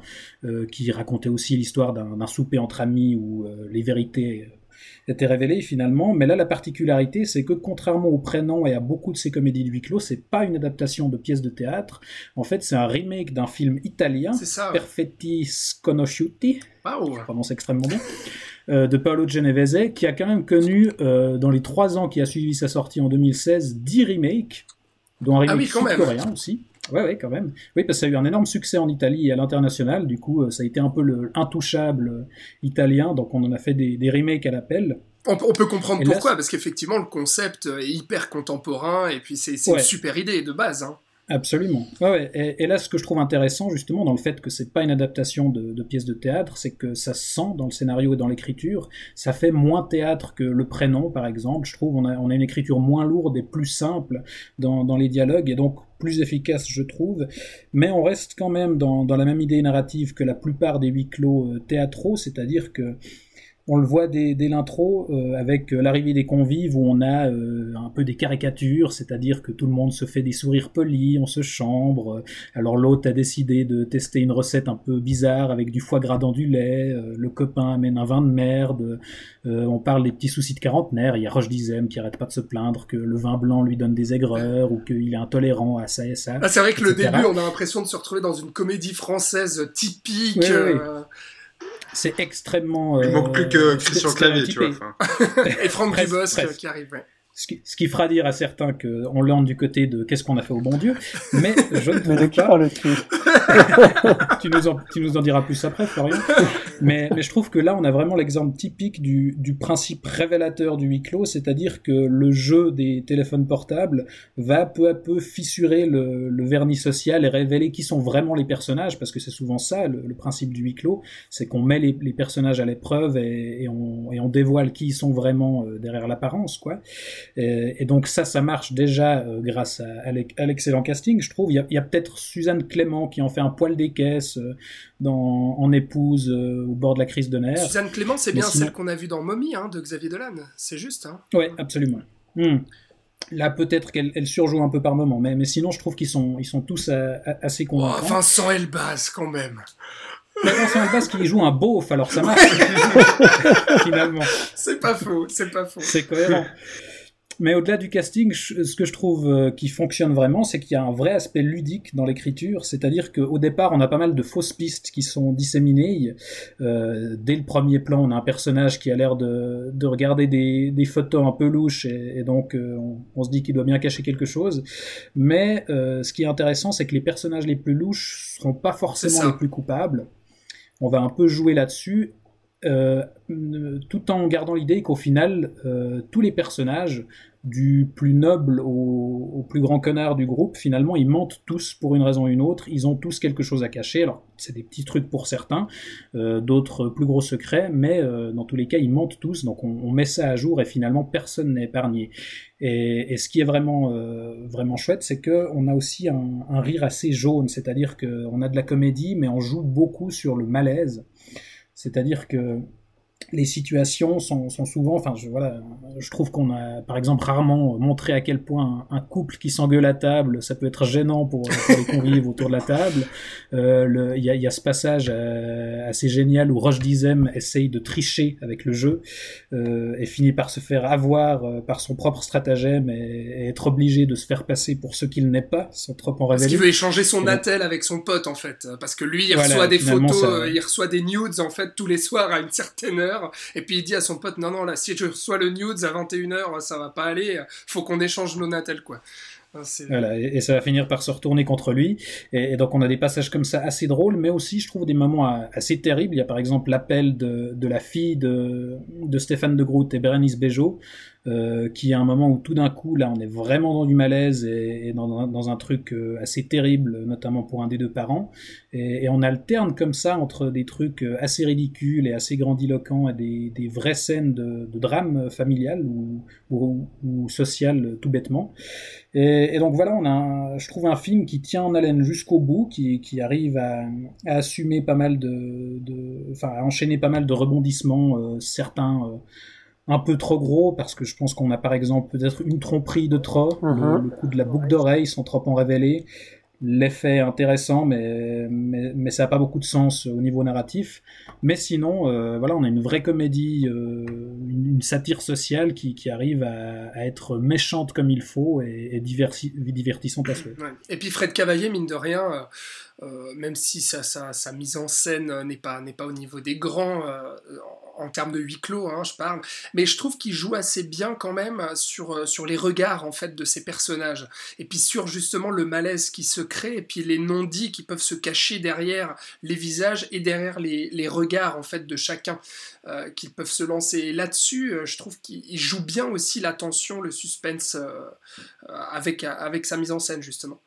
qui racontait aussi l'histoire d'un souper entre amis où les vérités été révélé finalement. Mais là, la particularité, c'est que contrairement au prénom et à beaucoup de ces comédies de huis clos, c'est pas une adaptation de pièce de théâtre. En fait, c'est un remake d'un film italien, ça, ouais. Perfetti Sconosciuti, Waouh. je prononce extrêmement bien, euh, de Paolo Genovese, qui a quand même connu, euh, dans les trois ans qui a suivi sa sortie en 2016, 10 remakes, dont un remake Ah oui, quand même. sud-coréen aussi. Ouais, ouais, quand même. Oui, parce que ça a eu un énorme succès en Italie et à l'international. Du coup, euh, ça a été un peu le intouchable euh, italien. Donc, on en a fait des, des remakes à l'appel. On, on peut comprendre Et là, pourquoi, parce qu'effectivement, le concept est hyper contemporain, et puis c'est c'est Ouais. une super idée de base. Hein. Absolument. Ouais, ouais. Et, et là, ce que je trouve intéressant, justement, dans le fait que c'est pas une adaptation de, de pièce de théâtre, c'est que ça se sent dans le scénario et dans l'écriture. Ça fait moins théâtre que le prénom, par exemple. Je trouve on a, on a une écriture moins lourde et plus simple dans, dans les dialogues, et donc plus efficace, je trouve. Mais on reste quand même dans, dans la même idée narrative que la plupart des huis clos euh, théâtraux, c'est-à-dire que on le voit dès, dès l'intro euh, avec euh, l'arrivée des convives où on a euh, un peu des caricatures, c'est-à-dire que tout le monde se fait des sourires polis, on se chambre. euh, Alors l'hôte a décidé de tester une recette un peu bizarre avec du foie gras dans du lait. euh, le copain amène un vin de merde. euh, on parle des petits soucis de quarantenaire. Il y a Roche Dizem qui arrête pas de se plaindre que le vin blanc lui donne des aigreurs ou qu'il est intolérant à ça et ça. Ah, c'est vrai que le début, on a l'impression de se retrouver dans une comédie française typique. Oui, oui, oui. C'est extrêmement. Il euh, manque plus que Christian Clavier, tu vois. et Franck Dubosc euh, qui arrive. ouais. Ce qui, ce qui fera dire à certains qu'on lande du côté de qu'est-ce qu'on a fait au bon Dieu, mais je ne trouve pas. tu, nous en, tu nous en diras plus après, Florian. Mais, mais je trouve que là, on a vraiment l'exemple typique du, du principe révélateur du huis clos, c'est-à-dire que le jeu des téléphones portables va peu à peu fissurer le, le vernis social et révéler qui sont vraiment les personnages, parce que c'est souvent ça, le, le principe du huis clos, c'est qu'on met les, les personnages à l'épreuve et, et, on, et on dévoile qui ils sont vraiment euh, derrière l'apparence, quoi. Et, et donc ça, ça marche déjà euh, grâce à, à l'ex- à l'excellent casting, je trouve. Il y a, peut-être Suzanne Clément qui en fait un poil des caisses euh, dans, en épouse euh, au bord de la crise de nerfs. Suzanne Clément, c'est bien sinon- celle qu'on a vue dans Mommy hein, de Xavier Dolan. C'est juste. Hein. Ouais, absolument. Hmm. Là, peut-être qu'elle elle surjoue un peu par moment, mais, mais sinon, je trouve qu'ils sont, ils sont tous euh, assez Oh, convaincants. Vincent Elbaz, quand même. Mais Vincent Elbaz qui joue un beauf, alors ça marche. Finalement, C'est pas faux, c'est pas faux. c'est cohérent. Mais au-delà du casting, ce que je trouve euh, qui fonctionne vraiment, c'est qu'il y a un vrai aspect ludique dans l'écriture. C'est-à-dire qu'au départ, on a pas mal de fausses pistes qui sont disséminées. Euh, dès le premier plan, on a un personnage qui a l'air de, de regarder des, des photos un peu louches et, et donc euh, on, on se dit qu'il doit bien cacher quelque chose. Mais euh, ce qui est intéressant, c'est que les personnages les plus louches seront pas forcément les plus coupables. On va un peu jouer là-dessus. Euh, tout en gardant l'idée qu'au final, euh, tous les personnages, du plus noble au, plus grand connard du groupe, finalement, ils mentent tous pour une raison ou une autre. Ils ont tous quelque chose à cacher. Alors, c'est des petits trucs pour certains, euh, d'autres plus gros secrets, mais dans tous les cas, ils mentent tous. Donc, on, met ça à jour et finalement, personne n'est épargné. Et, ce qui est vraiment, vraiment chouette, c'est que on a aussi un, un rire assez jaune, c'est-à-dire qu'on a de la comédie, mais on joue beaucoup sur le malaise. C'est-à-dire que les situations sont, sont souvent, enfin, je, voilà, je trouve qu'on a, par exemple, rarement montré à quel point un, un couple qui s'engueule à table, ça peut être gênant pour, pour les convives autour de la table. Euh, Il y, a, y a ce passage euh, assez génial où Roche Dizem essaye de tricher avec le jeu euh, et finit par se faire avoir euh, par son propre stratagème et, et être obligé de se faire passer pour ce qu'il n'est pas, sans trop en Parce révéler. qu'il veut échanger son attel avec son pote, en fait. Parce que lui, il Voilà, reçoit des photos, ça- euh, il reçoit des nudes, en fait, tous les soirs à une certaine heure. Et puis il dit à son pote, non, non, là, si je reçois le nudes à 21h, ça va pas aller. Faut qu'on échange nos natels, quoi. Hein, et, ça va finir par se retourner contre lui. Et, donc on a des passages comme ça assez drôles, mais aussi je trouve des moments assez terribles. Il y a par exemple l'appel de, la fille de, de Stéphane de Groot et Bérénice Bejo, euh, qui a un moment où tout d'un coup, là, on est vraiment dans du malaise et, dans, un- truc euh, assez terrible, notamment pour un des deux parents. Et, on alterne comme ça entre des trucs euh, assez ridicules et assez grandiloquents et des, vraies scènes de, drame familial ou, social, tout bêtement. Et, donc voilà, on a, un- je trouve un film qui tient en haleine jusqu'au bout, qui, arrive à, assumer pas mal de, enfin, à enchaîner pas mal de rebondissements, certains un peu trop gros, parce que je pense qu'on a par exemple peut-être une tromperie de trop, le, Mhm. le coup de la boucle d'oreille sans trop en révéler, l'effet est intéressant, mais, mais, mais ça n'a pas beaucoup de sens au niveau narratif. Mais sinon, euh, voilà, on a une vraie comédie, euh, une, une satire sociale qui, qui arrive à, à, être méchante comme il faut et, divertissante à souhait. Ouais. Et puis Fred Cavaillé, mine de rien, euh, euh, même si sa, sa, sa, mise en scène n'est pas, n'est pas au niveau des grands, euh, en termes de huis clos, hein, je parle, mais je trouve qu'il joue assez bien quand même sur, sur les regards en fait de ces personnages, et puis sur justement le malaise qui se crée, et puis les non-dits qui peuvent se cacher derrière les visages et derrière les, les regards en fait de chacun euh, qu'ils peuvent se lancer. Là-dessus, euh, je trouve qu'il joue bien aussi la tension, le suspense euh, avec, avec sa mise en scène justement.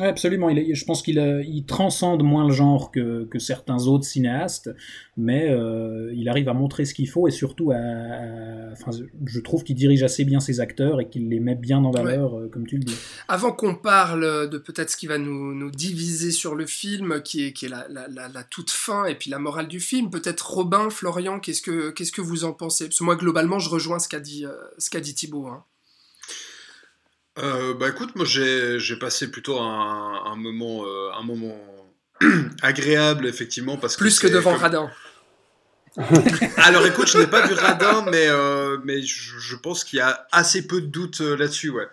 Ouais, absolument. Il est, je pense qu'il il transcende moins le genre que, que certains autres cinéastes, mais euh, il arrive à montrer ce qu'il faut et surtout à, à enfin, je trouve qu'il dirige assez bien ses acteurs et qu'il les met bien en valeur, ouais. euh, comme tu le dis. Avant qu'on parle de peut-être ce qui va nous, nous, diviser sur le film, qui est, qui est la, la, la, la, toute fin et puis la morale du film, peut-être Robin, Florian, qu'est-ce que, qu'est-ce que vous en pensez? Parce que moi, globalement, je rejoins ce qu'a dit, euh, ce qu'a dit Thibaut. Hein. Euh, bah écoute, moi j'ai, passé plutôt un, un moment, euh, un moment agréable effectivement parce plus que, que devant comme... Radin. Alors écoute, je n'ai pas vu Radin, mais euh, mais je, je, pense qu'il y a assez peu de doutes euh, là-dessus, ouais.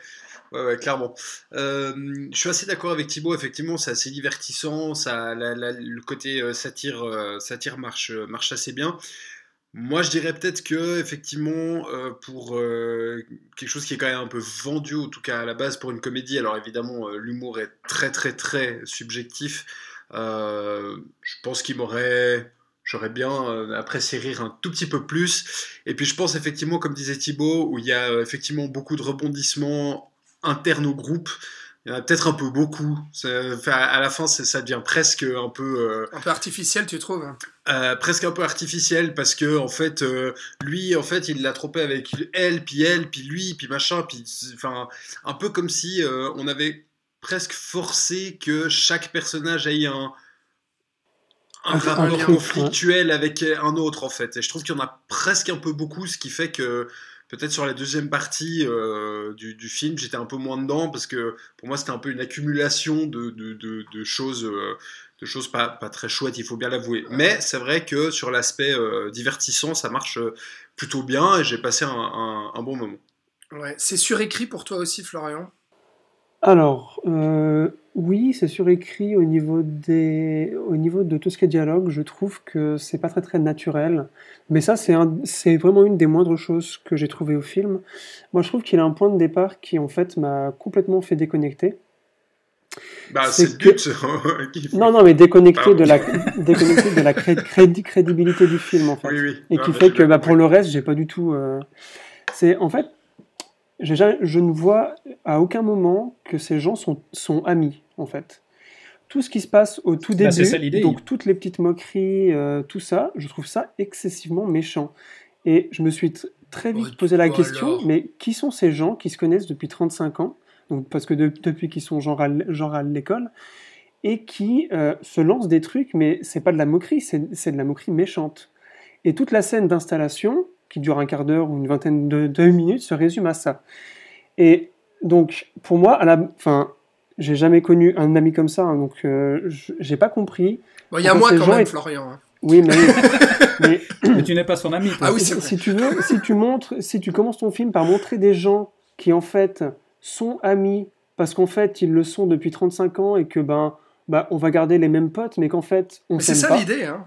Ouais, ouais, clairement. Euh, je suis assez d'accord avec Thibaut, effectivement, c'est assez divertissant, ça, la, la, le côté euh, satire, satire marche, marche assez bien. Moi, je dirais peut-être que effectivement, euh, pour euh, quelque chose qui est quand même un peu vendu, en tout cas à la base pour une comédie, alors évidemment, euh, l'humour est très très très subjectif. je pense qu'il m'aurait, j'aurais bien apprécié rire un tout petit peu plus. Et puis, je pense effectivement, comme disait Thibaut, où il y a effectivement beaucoup de rebondissements internes au groupe. Il y en a peut-être un peu beaucoup. Enfin, à la fin, ça devient presque un peu. Euh, un peu artificiel, tu trouves euh, Presque un peu artificiel parce que en fait, euh, lui, en fait, il l'a trompé avec elle, puis elle, puis lui, puis machin, puis enfin, un peu comme si euh, on avait presque forcé que chaque personnage ait un un, rapport conflictuel avec un autre en fait. Et je trouve qu'il y en a presque un peu beaucoup, ce qui fait que peut-être sur la deuxième partie euh, du, du, film, j'étais un peu moins dedans parce que pour moi c'était un peu une accumulation de, de, de, de choses, euh, de choses pas, pas, très chouettes, il faut bien l'avouer. Mais c'est vrai que sur l'aspect euh, divertissant, ça marche plutôt bien et j'ai passé un, un, un, bon moment. Ouais. C'est surécrit pour toi aussi, Florian? Alors, euh, oui, c'est surécrit au niveau des, au niveau de tout ce qui est dialogue. Je trouve que c'est pas très très naturel. Mais ça, c'est un, c'est vraiment une des moindres choses que j'ai trouvé au film. Moi, je trouve qu'il a un point de départ qui en fait m'a complètement fait déconnecter. Bah, c'est que... le but. non, non, mais déconnecté de la, déconnecté de la cré crédibilité du film en fait. Oui, oui. Et non, qui fait que bah, pour le reste, j'ai pas du tout. Euh... C'est en fait, je ne vois à aucun moment que ces gens sont, sont amis, en fait. Tout ce qui se passe au tout début, bah donc toutes les petites moqueries, euh, tout ça, je trouve ça excessivement méchant. Et je me suis très vite oh, posé la question, alors. mais qui sont ces gens qui se connaissent depuis 35 ans, donc parce que de, depuis qu'ils sont genre à, genre à l'école, et qui euh, se lancent des trucs, mais c'est pas de la moquerie, c'est de la moquerie méchante. Et toute la scène d'installation, qui dure un quart d'heure ou une vingtaine de, de, minutes, se résume à ça. Et donc, pour moi, à la fin, j'ai jamais connu un ami comme ça, hein, donc euh, j'ai pas compris. Il bon, y a moi quand même, est... Florian. Hein. Oui, mais, mais... mais, tu n'es pas son ami. Toi. Ah oui, si, si tu veux, si tu montres, si tu commences ton film par montrer des gens qui en fait sont amis parce qu'en fait ils le sont depuis 35 ans et que ben, bah, on va garder les mêmes potes, mais qu'en fait on C'est ça l'idée, hein.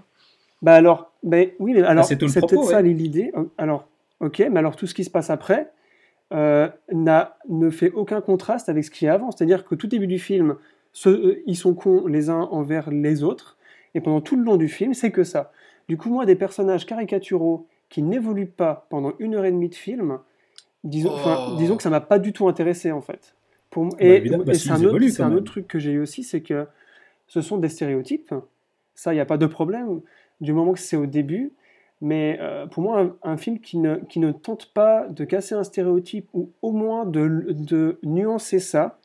Bah alors, ben oui, mais alors bah, c'est peut-être ça l'idée. Alors, ok, mais alors tout ce qui se passe après euh, ne fait aucun contraste avec ce qui est avant. C'est-à-dire que tout début du film, ce, euh, ils sont cons les uns envers les autres, et pendant tout le long du film, c'est que ça. Du coup, moi, des personnages caricaturaux qui n'évoluent pas pendant une heure et demie de film, disons, oh. disons que ça m'a pas du tout intéressé en fait. Pour, et, bah, bah, et c'est un, autre, un autre truc que j'ai eu aussi, c'est que ce sont des stéréotypes. Ça, il n'y a pas de problème du moment que c'est au début. Mais euh, pour moi, un, film qui ne, qui ne tente pas de casser un stéréotype ou au moins de, de nuancer ça,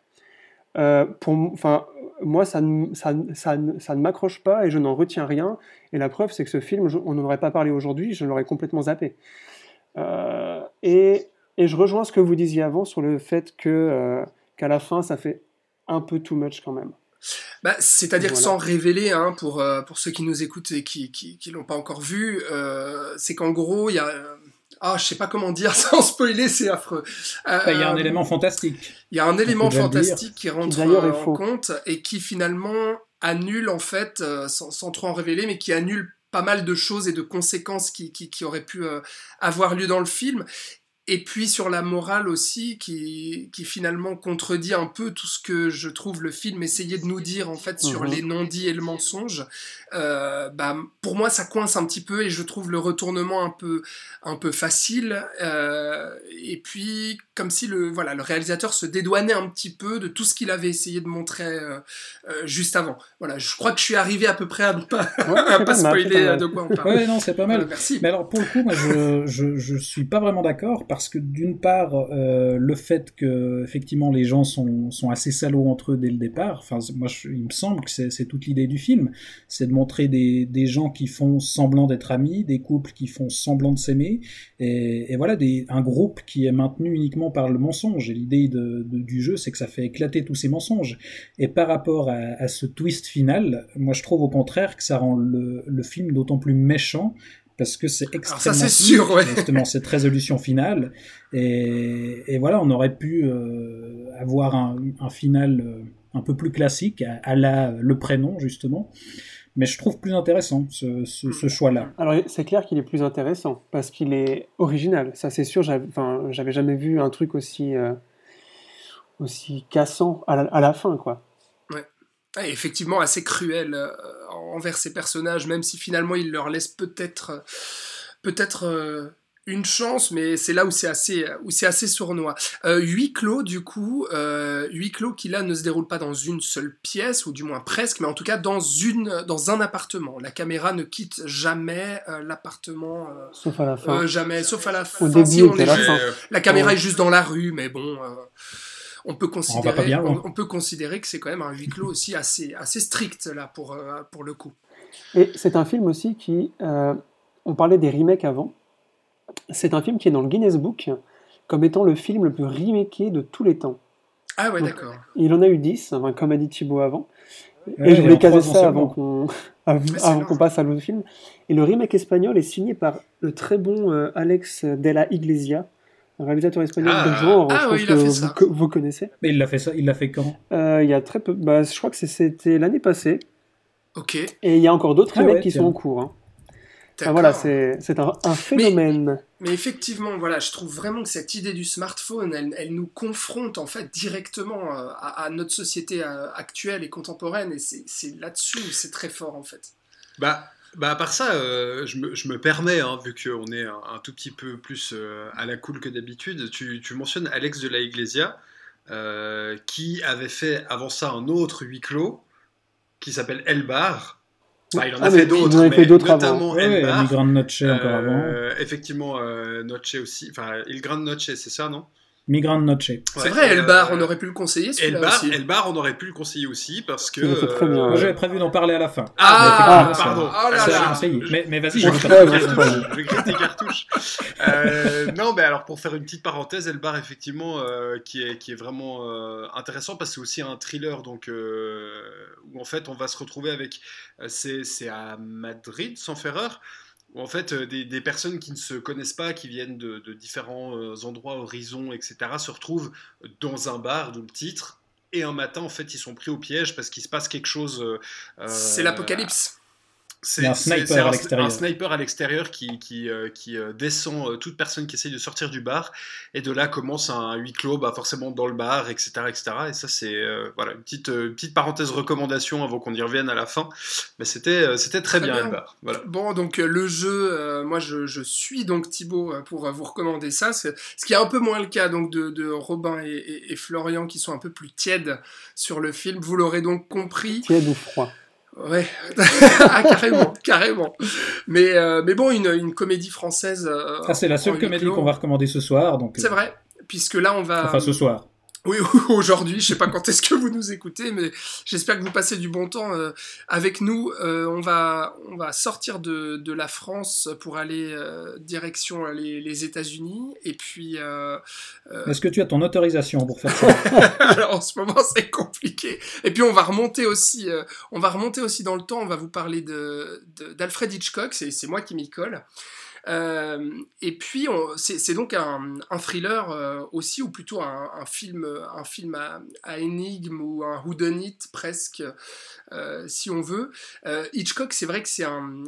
euh, pour, enfin, moi, ça ne, ça, ça, ça ne m'accroche pas et je n'en retiens rien. Et la preuve, c'est que ce film, on n'en aurait pas parlé aujourd'hui, je l'aurais complètement zappé. Euh, et, et, je rejoins ce que vous disiez avant sur le fait que, qu'à la fin, ça fait un peu too much quand même. Bah, C'est-à-dire Voilà. sans révéler, hein, pour, euh, pour ceux qui nous écoutent et qui qui, qui l'ont pas encore vu, euh, c'est qu'en gros, il y a... euh, Ah, je sais pas comment dire sans spoiler, c'est affreux. Euh, Bah, Il y a un élément fantastique. Il y a un élément fantastique qui rentre en faux. compte et qui finalement annule, en fait, euh, sans, sans trop en révéler, mais qui annule pas mal de choses et de conséquences qui, qui, qui auraient pu euh, avoir lieu dans le film. Et puis sur la morale aussi, qui, qui finalement contredit un peu tout ce que je trouve le film essayait de nous dire en fait sur Mhm. les non-dits et le mensonge. Euh, bah, pour moi, ça coince un petit peu et je trouve le retournement un peu, un peu facile. Euh, et puis, comme si le, voilà, le réalisateur se dédouanait un petit peu de tout ce qu'il avait essayé de montrer euh, juste avant. Voilà, je crois que je suis arrivé à peu près à ne pas, Ouais, à c'est pas pas mal, c'est spoiler de quoi on parle. Ouais, non, c'est pas mal. Merci. Mais alors, pour le coup, moi, je, je, je suis pas vraiment d'accord parce que d'une part, euh, le fait que effectivement les gens sont, assez salauds entre eux dès le départ. Enfin, moi, il me semble que c'est toute l'idée du film, c'est de montrer des, gens qui font semblant d'être amis, des couples qui font semblant de s'aimer, et, voilà, un groupe qui est maintenu uniquement par le mensonge. Et l'idée du jeu, c'est que ça fait éclater tous ces mensonges. Et par rapport à, ce twist final, moi, je trouve au contraire que ça rend le film d'autant plus méchant parce que c'est extrêmement c'est cynique, sûr, ouais. justement cette résolution finale et, et voilà on aurait pu euh, avoir un, un final euh, un peu plus classique à, à la le prénom justement mais je trouve plus intéressant ce, ce, ce choix là Alors c'est clair qu'il est plus intéressant parce qu'il est original. Ça c'est sûr. J'avais, enfin, jamais vu un truc aussi euh, aussi cassant à la, à la fin quoi. Ah, effectivement assez cruel euh, envers ces personnages, même si finalement il leur laisse peut-être peut-être euh, une chance, mais c'est là où c'est assez où c'est assez sournois. Euh, huis clos du coup, euh, huis clos qui là ne se déroule pas dans une seule pièce ou du moins presque, mais en tout cas dans une dans un appartement. La caméra ne quitte jamais euh, l'appartement, euh, Sauf à la fin. euh, jamais, sauf à la fin. début si on est la juste- fin. la caméra Ouais. est juste dans la rue, mais bon, euh, on peut considérer, pas bien on, peut considérer que c'est quand même un huis clos aussi assez, assez strict là pour, euh, pour le coup. Et c'est un film aussi qui, euh, on parlait des remakes avant, c'est un film qui est dans le Guinness Book comme étant le film le plus remaké de tous les temps. Ah ouais, d'accord. Il en a eu 10, enfin, comme a dit Thibaut avant. Ouais, et je voulais caser ça avant qu'on qu'on passe à l'autre film. Et le remake espagnol est signé par le très bon euh, Alex de la Iglesia, un réalisateur espagnol Ah. de genre, Ah je oui, pense il a que fait vous, ça. vous connaissez. mais il l'a fait ça il l'a fait quand? Euh, il y a très peu, bah, je crois que c'était l'année passée, Ok. et il y a encore d'autres Ah ouais, qui tiens. sont en cours. hein. Ah, d'accord. voilà, c'est c'est un, un phénomène. Mais effectivement, voilà, je trouve vraiment que cette idée du smartphone, elle, elle nous confronte en fait directement euh, à, à notre société euh, actuelle et contemporaine, et c'est c'est là-dessus où c'est très fort en fait. Bah, bah à part ça, euh, je, me, je me permets, hein, vu qu'on est un, un tout petit peu plus euh, à la cool que d'habitude, tu, tu mentionnes Alex de la Iglesia, euh, qui avait fait avant ça un autre huis clos, qui s'appelle El Bar. Enfin, il en a Ah, fait il d'autres, mais d'autres avant. notamment ouais, El Bar. Migrant Noche encore avant effectivement, Noche aussi. Enfin, Il Grande Noche, c'est ça, non? Migrant Noche C'est Ouais, vrai, euh, Elbar, on aurait pu le conseiller celui-là Elbar, aussi. Elbar, on aurait pu le conseiller aussi parce que. Moi j'avais prévu d'en parler à la fin Ah, pardon. ça- Oh là là. mais, mais vas-y je. Je grille tes cartouches. Euh, non, mais alors pour faire une petite parenthèse, Elbar effectivement euh, qui est qui est vraiment euh, intéressant parce que c'est aussi un thriller donc euh, où en fait on va se retrouver avec euh, c'est c'est à Madrid sans faire erreur en fait euh, des, personnes qui ne se connaissent pas, qui viennent de, de différents euh, endroits, horizons, etc., se retrouvent dans un bar, d'où le titre. Et un matin, en fait, ils sont pris au piège parce qu'il se passe quelque chose. euh, C'est l'apocalypse. Un c'est- sniper c'est à un- l'extérieur. Un sniper à l'extérieur qui, qui, euh, qui euh, descend euh, toute personne qui essaye de sortir du bar. Et de là commence un huis clos, bah, forcément dans le bar, etc. etc. Et ça, c'est euh, voilà, une, petite, euh, petite parenthèse recommandation avant qu'on y revienne à la fin. Mais c'était euh, c'était très, Très bien, bien. le bar. Voilà. Bon, donc le jeu, euh, moi je, je suis donc Thibaut pour vous recommander ça. Ce qui est un peu moins le cas donc de, de Robin et, et- et Florian qui sont un peu plus tièdes sur le film. Vous l'aurez donc compris. Tiède ou froid? Ouais, ah, carrément, carrément. Mais, euh, mais bon, une, une comédie française. euh, Ah, c'est la seule comédie qu'on va recommander ce soir donc C'est euh, vrai, puisque là on va. enfin ce soir Oui, aujourd'hui, je sais pas quand est-ce que vous nous écoutez, mais j'espère que vous passez du bon temps euh, avec nous. Euh, on, va, on va sortir de, de la France pour aller euh, direction les, les États-Unis. Et puis. Est-ce que tu as ton autorisation pour faire ça? Alors en ce moment, c'est compliqué. Et puis on va remonter aussi, on va remonter aussi dans le temps. On va vous parler de d'Alfred Hitchcock. C'est moi qui m'y colle. Euh, et puis, c'est donc un, thriller euh, aussi, ou plutôt un, film, un film à, énigme ou un whodunit presque, euh, si on veut. Hitchcock, c'est vrai que c'est un,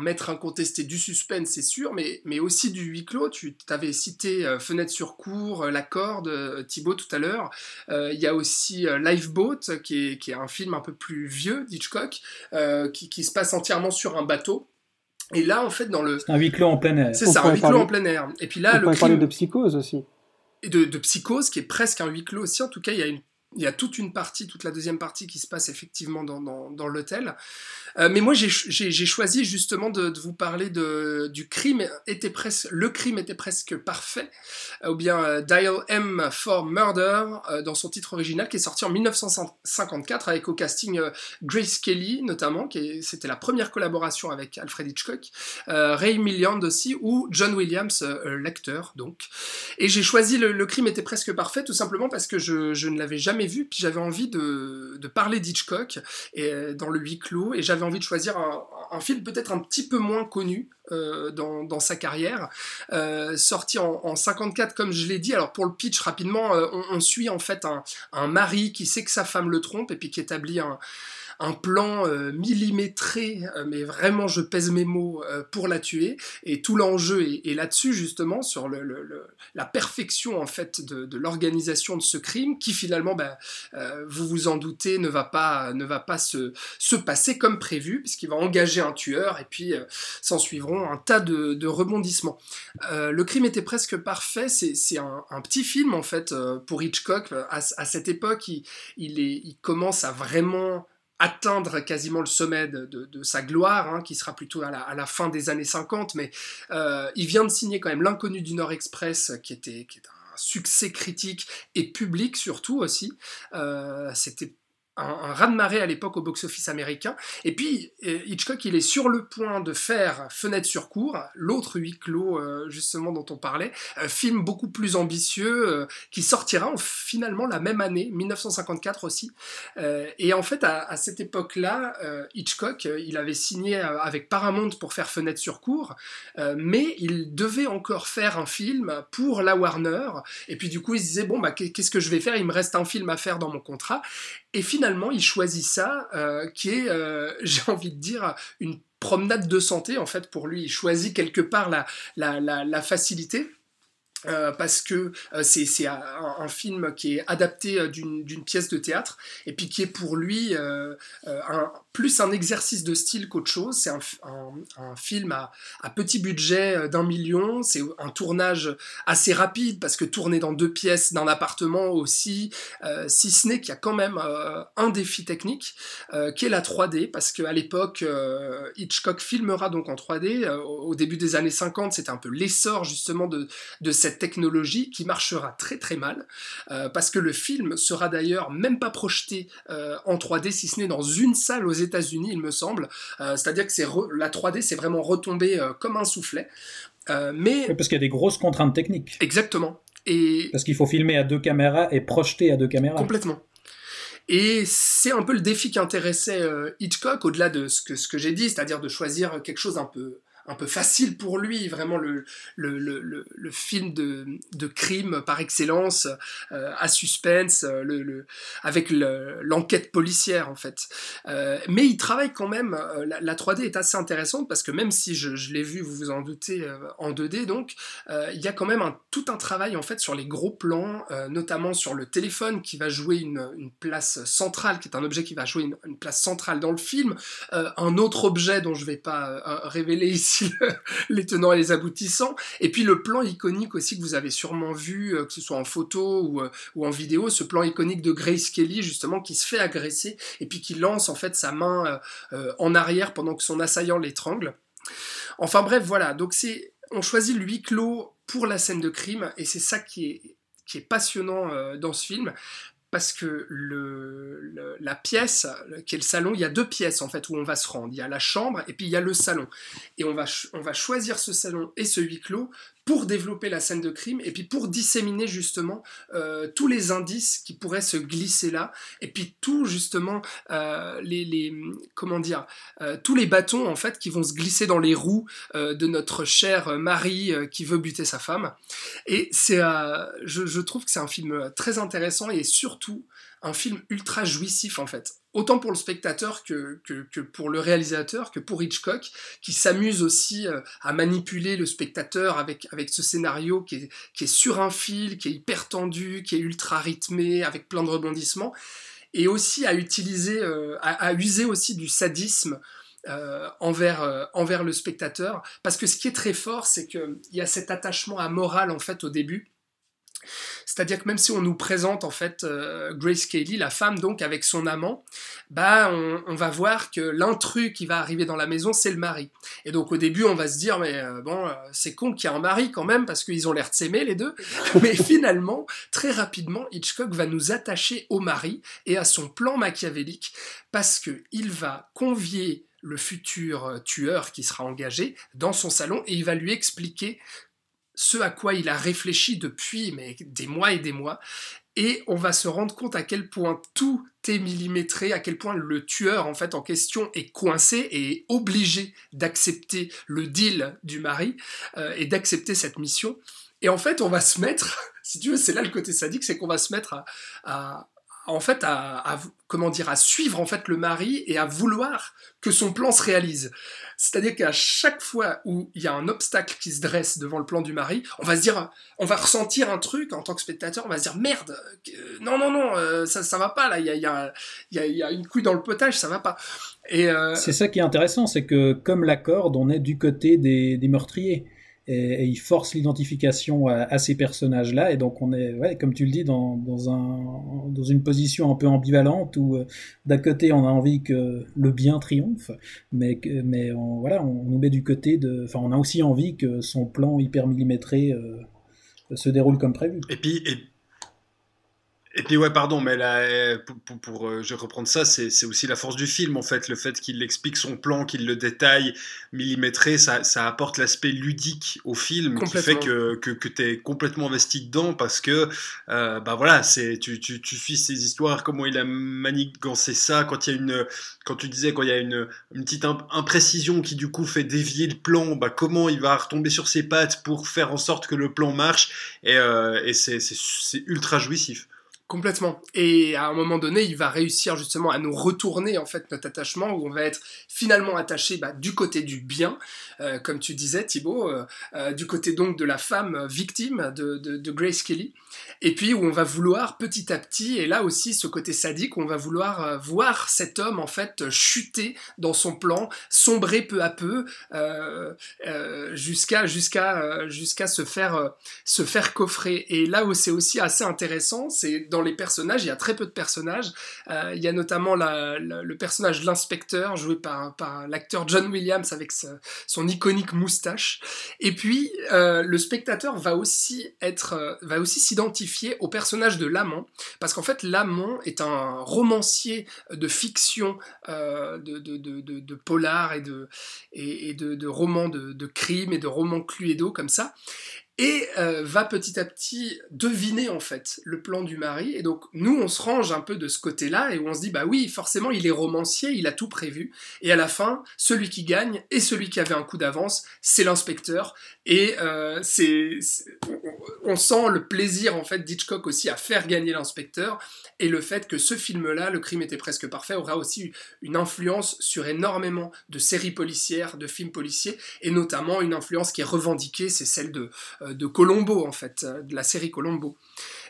maître incontesté du suspense, c'est sûr, mais, mais aussi du huis clos. Tu avais cité Fenêtre sur cour, La Corde, Thibaut tout à l'heure. Il y a aussi Lifeboat, qui est, un film un peu plus vieux d'Hitchcock, qui se passe entièrement sur un bateau. Et là, en fait, dans le. C'est un huis clos en plein air. C'est ça, un huis clos en plein air. Et puis là, on le parler de psychose aussi. Et de, de, psychose, qui est presque un huis clos aussi. En tout cas, il y a une il y a toute une partie, toute la deuxième partie qui se passe effectivement dans, l'hôtel. Euh, mais moi, j'ai choisi justement de, vous parler du crime était presque, le crime était presque parfait, euh, ou bien euh, Dial M for Murder dans son titre original qui est sorti en 1954 avec au casting Grace Kelly notamment, qui c'était la première collaboration avec Alfred Hitchcock, Ray Milland aussi ou John Williams, l'acteur donc. Et j'ai choisi le, le, crime était presque parfait tout simplement parce que je, je ne l'avais jamais vu, puis j'avais envie de, de parler d'Hitchcock euh, dans le huis clos, et j'avais envie de choisir un, film peut-être un petit peu moins connu euh, dans, dans, sa carrière, euh, sorti en, en, 54 comme je l'ai dit. Alors pour le pitch rapidement, on, on, suit en fait un, un, mari qui sait que sa femme le trompe et puis qui établit un, un plan euh, millimétré, euh, mais vraiment je pèse mes mots euh, pour la tuer. Et tout l'enjeu est, là-dessus justement sur le, la perfection en fait de, l'organisation de ce crime, qui finalement, ben, vous vous en doutez, ne va pas, ne va pas se, se passer comme prévu, puisqu'il va engager un tueur et puis s'en suivront un tas de, rebondissements. le crime était presque parfait, c'est un, un, petit film en fait pour Hitchcock. À, à cette époque, il, il, est, il commence à vraiment atteindre quasiment le sommet de, sa gloire, hein, qui sera plutôt à la, fin des années 50, mais euh, il vient de signer quand même L'Inconnu du Nord Express, qui était, un succès critique et public surtout aussi. Euh, c'était un, un raz-de-marée à l'époque au box-office américain. Et puis, euh, Hitchcock, il est sur le point de faire Fenêtre sur cour, l'autre huis clos, euh, justement, dont on parlait, un film beaucoup plus ambitieux, euh, qui sortira finalement la même année, 1954 aussi. et en fait, à, cette époque-là, Hitchcock, il avait signé avec Paramount pour faire Fenêtre sur cour, mais il devait encore faire un film pour la Warner. Et puis, du coup, il se disait, bon, bah, qu'est-ce que je vais faire? Il me reste un film à faire dans mon contrat. Et finalement, il choisit ça, euh, qui est, euh, j'ai envie de dire, une promenade de santé, en fait, pour lui. Il choisit quelque part la, la, la facilité. Euh, parce que euh, c'est un, film qui est adapté euh, d'une pièce de théâtre et puis qui est pour lui plus un exercice de style qu'autre chose. C'est un, film à, petit budget d'un million, c'est un tournage assez rapide parce que tourner dans deux pièces d'un appartement aussi, si ce n'est qu'il y a quand même un défi technique qui est la 3D parce qu'à l'époque Hitchcock filmera donc en 3D. au début des années 50, c'était un peu l'essor justement de cette technologie qui marchera très très mal, euh, parce que le film sera d'ailleurs même pas projeté euh, en 3D, si ce n'est dans une salle aux États-Unis, il me semble. Euh, c'est-à-dire que c'est la 3D, c'est vraiment retombé comme un soufflet. mais parce qu'il y a des grosses contraintes techniques. Exactement. Et parce qu'il faut filmer à deux caméras et projeter à deux caméras. Complètement. Et c'est un peu le défi qui intéressait Hitchcock, au-delà de ce que, ce que j'ai dit, c'est-à-dire de choisir quelque chose un peu un peu facile pour lui, vraiment le, le, le, le film de, de, crime par excellence, euh, à suspense, euh, le, avec l'enquête policière en fait. Euh, mais il travaille quand même, la, 3D est assez intéressante parce que même si je, l'ai vu, vous vous en doutez, en 2D donc, il y a quand même un, tout un travail en fait sur les gros plans, notamment sur le téléphone qui va jouer une, une, place centrale, qui est un objet qui va jouer une, une place centrale dans le film, un autre objet dont je ne vais pas révéler ici les tenants et les aboutissants. Et puis le plan iconique aussi que vous avez sûrement vu, euh, que ce soit en photo ou, euh, ou, en vidéo, ce plan iconique de Grace Kelly justement qui se fait agresser et puis qui lance en fait sa main euh, en arrière pendant que son assaillant l'étrangle. Enfin bref, voilà. Donc c'est, on choisit le huis clos pour la scène de crime et c'est ça qui est qui est passionnant dans ce film, parce que la pièce, qui est le salon, il y a deux pièces en fait où on va se rendre. Il y a la chambre et puis il y a le salon. Et on va, on va choisir ce salon et ce huis clos pour développer la scène de crime et puis pour disséminer justement euh, tous les indices qui pourraient se glisser là et puis tout justement euh, les, comment dire euh, tous les bâtons en fait qui vont se glisser dans les roues de notre cher mari qui veut buter sa femme et c'est je trouve que c'est un film très intéressant et surtout un film ultra jouissif en fait. Autant pour le spectateur que, pour le réalisateur, que pour Hitchcock, qui s'amuse aussi euh, à manipuler le spectateur avec, avec ce scénario qui est, qui est sur un fil, qui est hyper tendu, qui est ultra rythmé, avec plein de rebondissements, et aussi à utiliser, euh, à, user aussi du sadisme euh, envers, envers le spectateur. Parce que ce qui est très fort, c'est qu'il y a cet attachement à morale en fait au début c'est-à-dire que même si on nous présente en fait euh, Grace Kelly, la femme donc avec son amant, bah on, va voir que l'intrus qui va arriver dans la maison c'est le mari. Et donc au début on va se dire mais euh, bon euh, c'est con qu'il y a un mari quand même parce qu'ils ont l'air de s'aimer les deux. mais finalement très rapidement Hitchcock va nous attacher au mari et à son plan machiavélique parce que il va convier le futur tueur qui sera engagé dans son salon et il va lui expliquer ce à quoi il a réfléchi depuis mais des mois et des mois, et on va se rendre compte à quel point tout est millimétré, à quel point le tueur en fait en question est coincé et obligé d'accepter le deal du mari euh, et d'accepter cette mission. Et en fait, on va se mettre, si tu veux, c'est là le côté sadique, c'est qu'on va se mettre à, en fait à, comment dire à suivre en fait le mari et à vouloir que son plan se réalise. C'est-à-dire qu'à chaque fois où il y a un obstacle qui se dresse devant le plan du mari, on va se dire, on va ressentir un truc en tant que spectateur, on va se dire merde, non non non, euh, ça ça va pas là, il y a, y, y a, une couille dans le potage, ça va pas. Et euh, c'est ça qui est intéressant, c'est que comme la corde, on est du côté des, des meurtriers et, il force l'identification à, ces personnages-là, et donc on est, ouais, comme tu le dis, dans, dans, un, dans une position un peu ambivalente où euh, d'un côté on a envie que le bien triomphe, mais, mais on, voilà, on nous met du côté de, enfin on a aussi envie que son plan hyper millimétré euh, se déroule comme prévu. Et puis ouais, pardon, mais là, euh, pour, pour, euh, je reprendre ça, c'est aussi la force du film en fait, le fait qu'il explique son plan, qu'il le détaille millimétré, ça, ça apporte l'aspect ludique au film qui fait que, que, que tu es complètement investi dedans parce que euh, bah voilà, tu, tu, tu suis ces histoires, comment il a manigancé ça, quand il y a une, quand tu disais quand il y a une, une petite imprécision qui du coup fait dévier le plan, bah comment il va retomber sur ses pattes pour faire en sorte que le plan marche et, euh, et c'est ultra jouissif. Complètement. Et à un moment donné, il va réussir justement à nous retourner en fait notre attachement, où on va être finalement attaché bah, du côté du bien, euh, comme tu disais Thibaut, euh, euh, du côté donc de la femme victime de, Grace Kelly, et puis où on va vouloir petit à petit, et là aussi ce côté sadique, on va vouloir voir cet homme en fait chuter dans son plan, sombrer peu à peu, jusqu'à jusqu'à jusqu'à se faire se faire coffrer. Et là où c'est aussi assez intéressant, c'est dans les personnages, il y a très peu de personnages. Il y a notamment le personnage de l'inspecteur, joué par, par l'acteur John Williams avec son iconique moustache. Et puis, euh, le spectateur va aussi être, euh, va aussi s'identifier au personnage de l'amant, parce qu'en fait, l'amant est un romancier de fiction, de, de, de, de, polar et de, et, de, de romans de, de crime et de romans cluedo comme ça et euh, va petit à petit deviner en fait le plan du mari. Et donc nous, on se range un peu de ce côté-là et on se dit bah oui, forcément, il est romancier, il a tout prévu. Et à la fin, celui qui gagne et celui qui avait un coup d'avance, c'est l'inspecteur. Et euh, c'est, on sent le plaisir en fait d'Hitchcock aussi à faire gagner l'inspecteur et le fait que ce film-là, Le crime était presque parfait, aura aussi une influence sur énormément de séries policières, de films policiers, et notamment une influence qui est revendiquée, c'est celle de, de Colombo en fait, euh, de la série Colombo.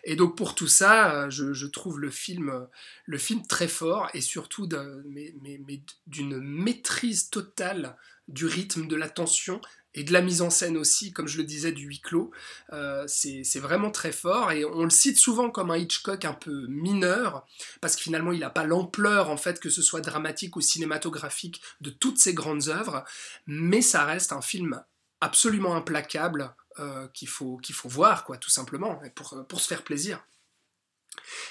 Et donc pour tout ça, euh, je, trouve le film, le film très fort et surtout d'une maîtrise totale du rythme, de la tension et de la mise en scène aussi, comme je le disais, du huis clos. Euh, c'est vraiment très fort et on le cite souvent comme un Hitchcock un peu mineur parce que finalement il n'a pas l'ampleur en fait que ce soit dramatique ou cinématographique de toutes ses grandes œuvres, mais ça reste un film absolument implacable qu'il faut, qu'il faut voir, quoi, tout simplement, pour, pour se faire plaisir.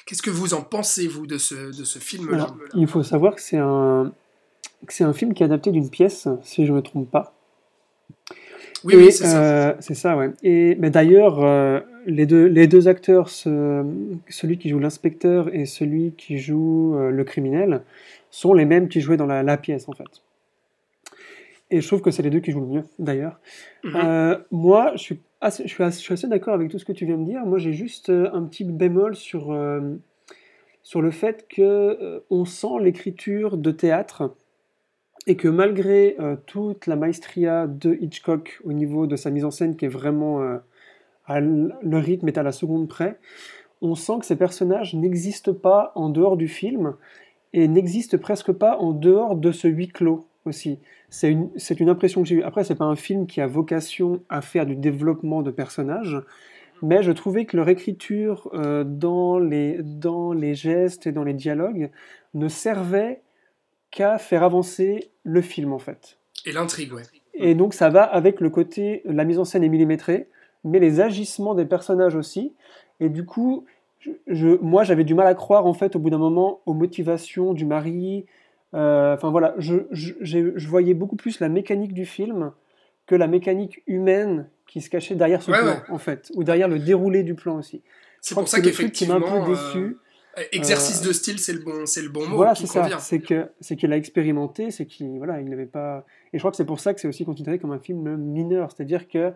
Qu'est-ce que vous en pensez, vous, de ce, de ce film-là? Il faut savoir que c'est un, c'est un film qui est adapté d'une pièce, si je ne me trompe pas. Oui, oui c'est ça. Euh, c'est ça, ouais. Et mais d'ailleurs, euh, les, deux, les deux acteurs, celui qui joue l'inspecteur et celui qui joue euh, le criminel, sont les mêmes qui jouaient dans la, pièce, en fait. Et je trouve que c'est les deux qui jouent le mieux, d'ailleurs. Mhm. moi, je suis assez, je suis assez, d'accord avec tout ce que tu viens de dire. Moi, j'ai juste un petit bémol sur, sur le fait que on sent l'écriture de théâtre et que malgré euh, toute la maestria de Hitchcock au niveau de sa mise en scène qui est vraiment euh, le rythme est à la seconde près, on sent que ces personnages n'existent pas en dehors du film et n'existent presque pas en dehors de ce huis clos aussi. C'est une, une, impression que j'ai eue. Après, c'est pas un film qui a vocation à faire du développement de personnages, mais je trouvais que leur écriture euh, dans, les, dans les gestes et dans les dialogues ne servait qu'à faire avancer le film en fait. Et l'intrigue, ouais. Et donc ça va avec le côté, la mise en scène est millimétrée, mais les agissements des personnages aussi. Et du coup, je, moi j'avais du mal à croire en fait au bout d'un moment aux motivations du mari. Euh, enfin voilà, je, je, voyais beaucoup plus la mécanique du film que la mécanique humaine qui se cachait derrière ce plan en fait, ou derrière le déroulé du plan aussi. C'est pour ça qu'effectivement, qui m'a un peu déçu. Exercice de style, c'est le bon, c'est le bon mot. Voilà, c'est ça. C'est que c'est qu'il a expérimenté, c'est qu'il voilà, il n'avait pas. Et je crois que c'est pour ça que c'est aussi considéré comme un film mineur, c'est-à-dire que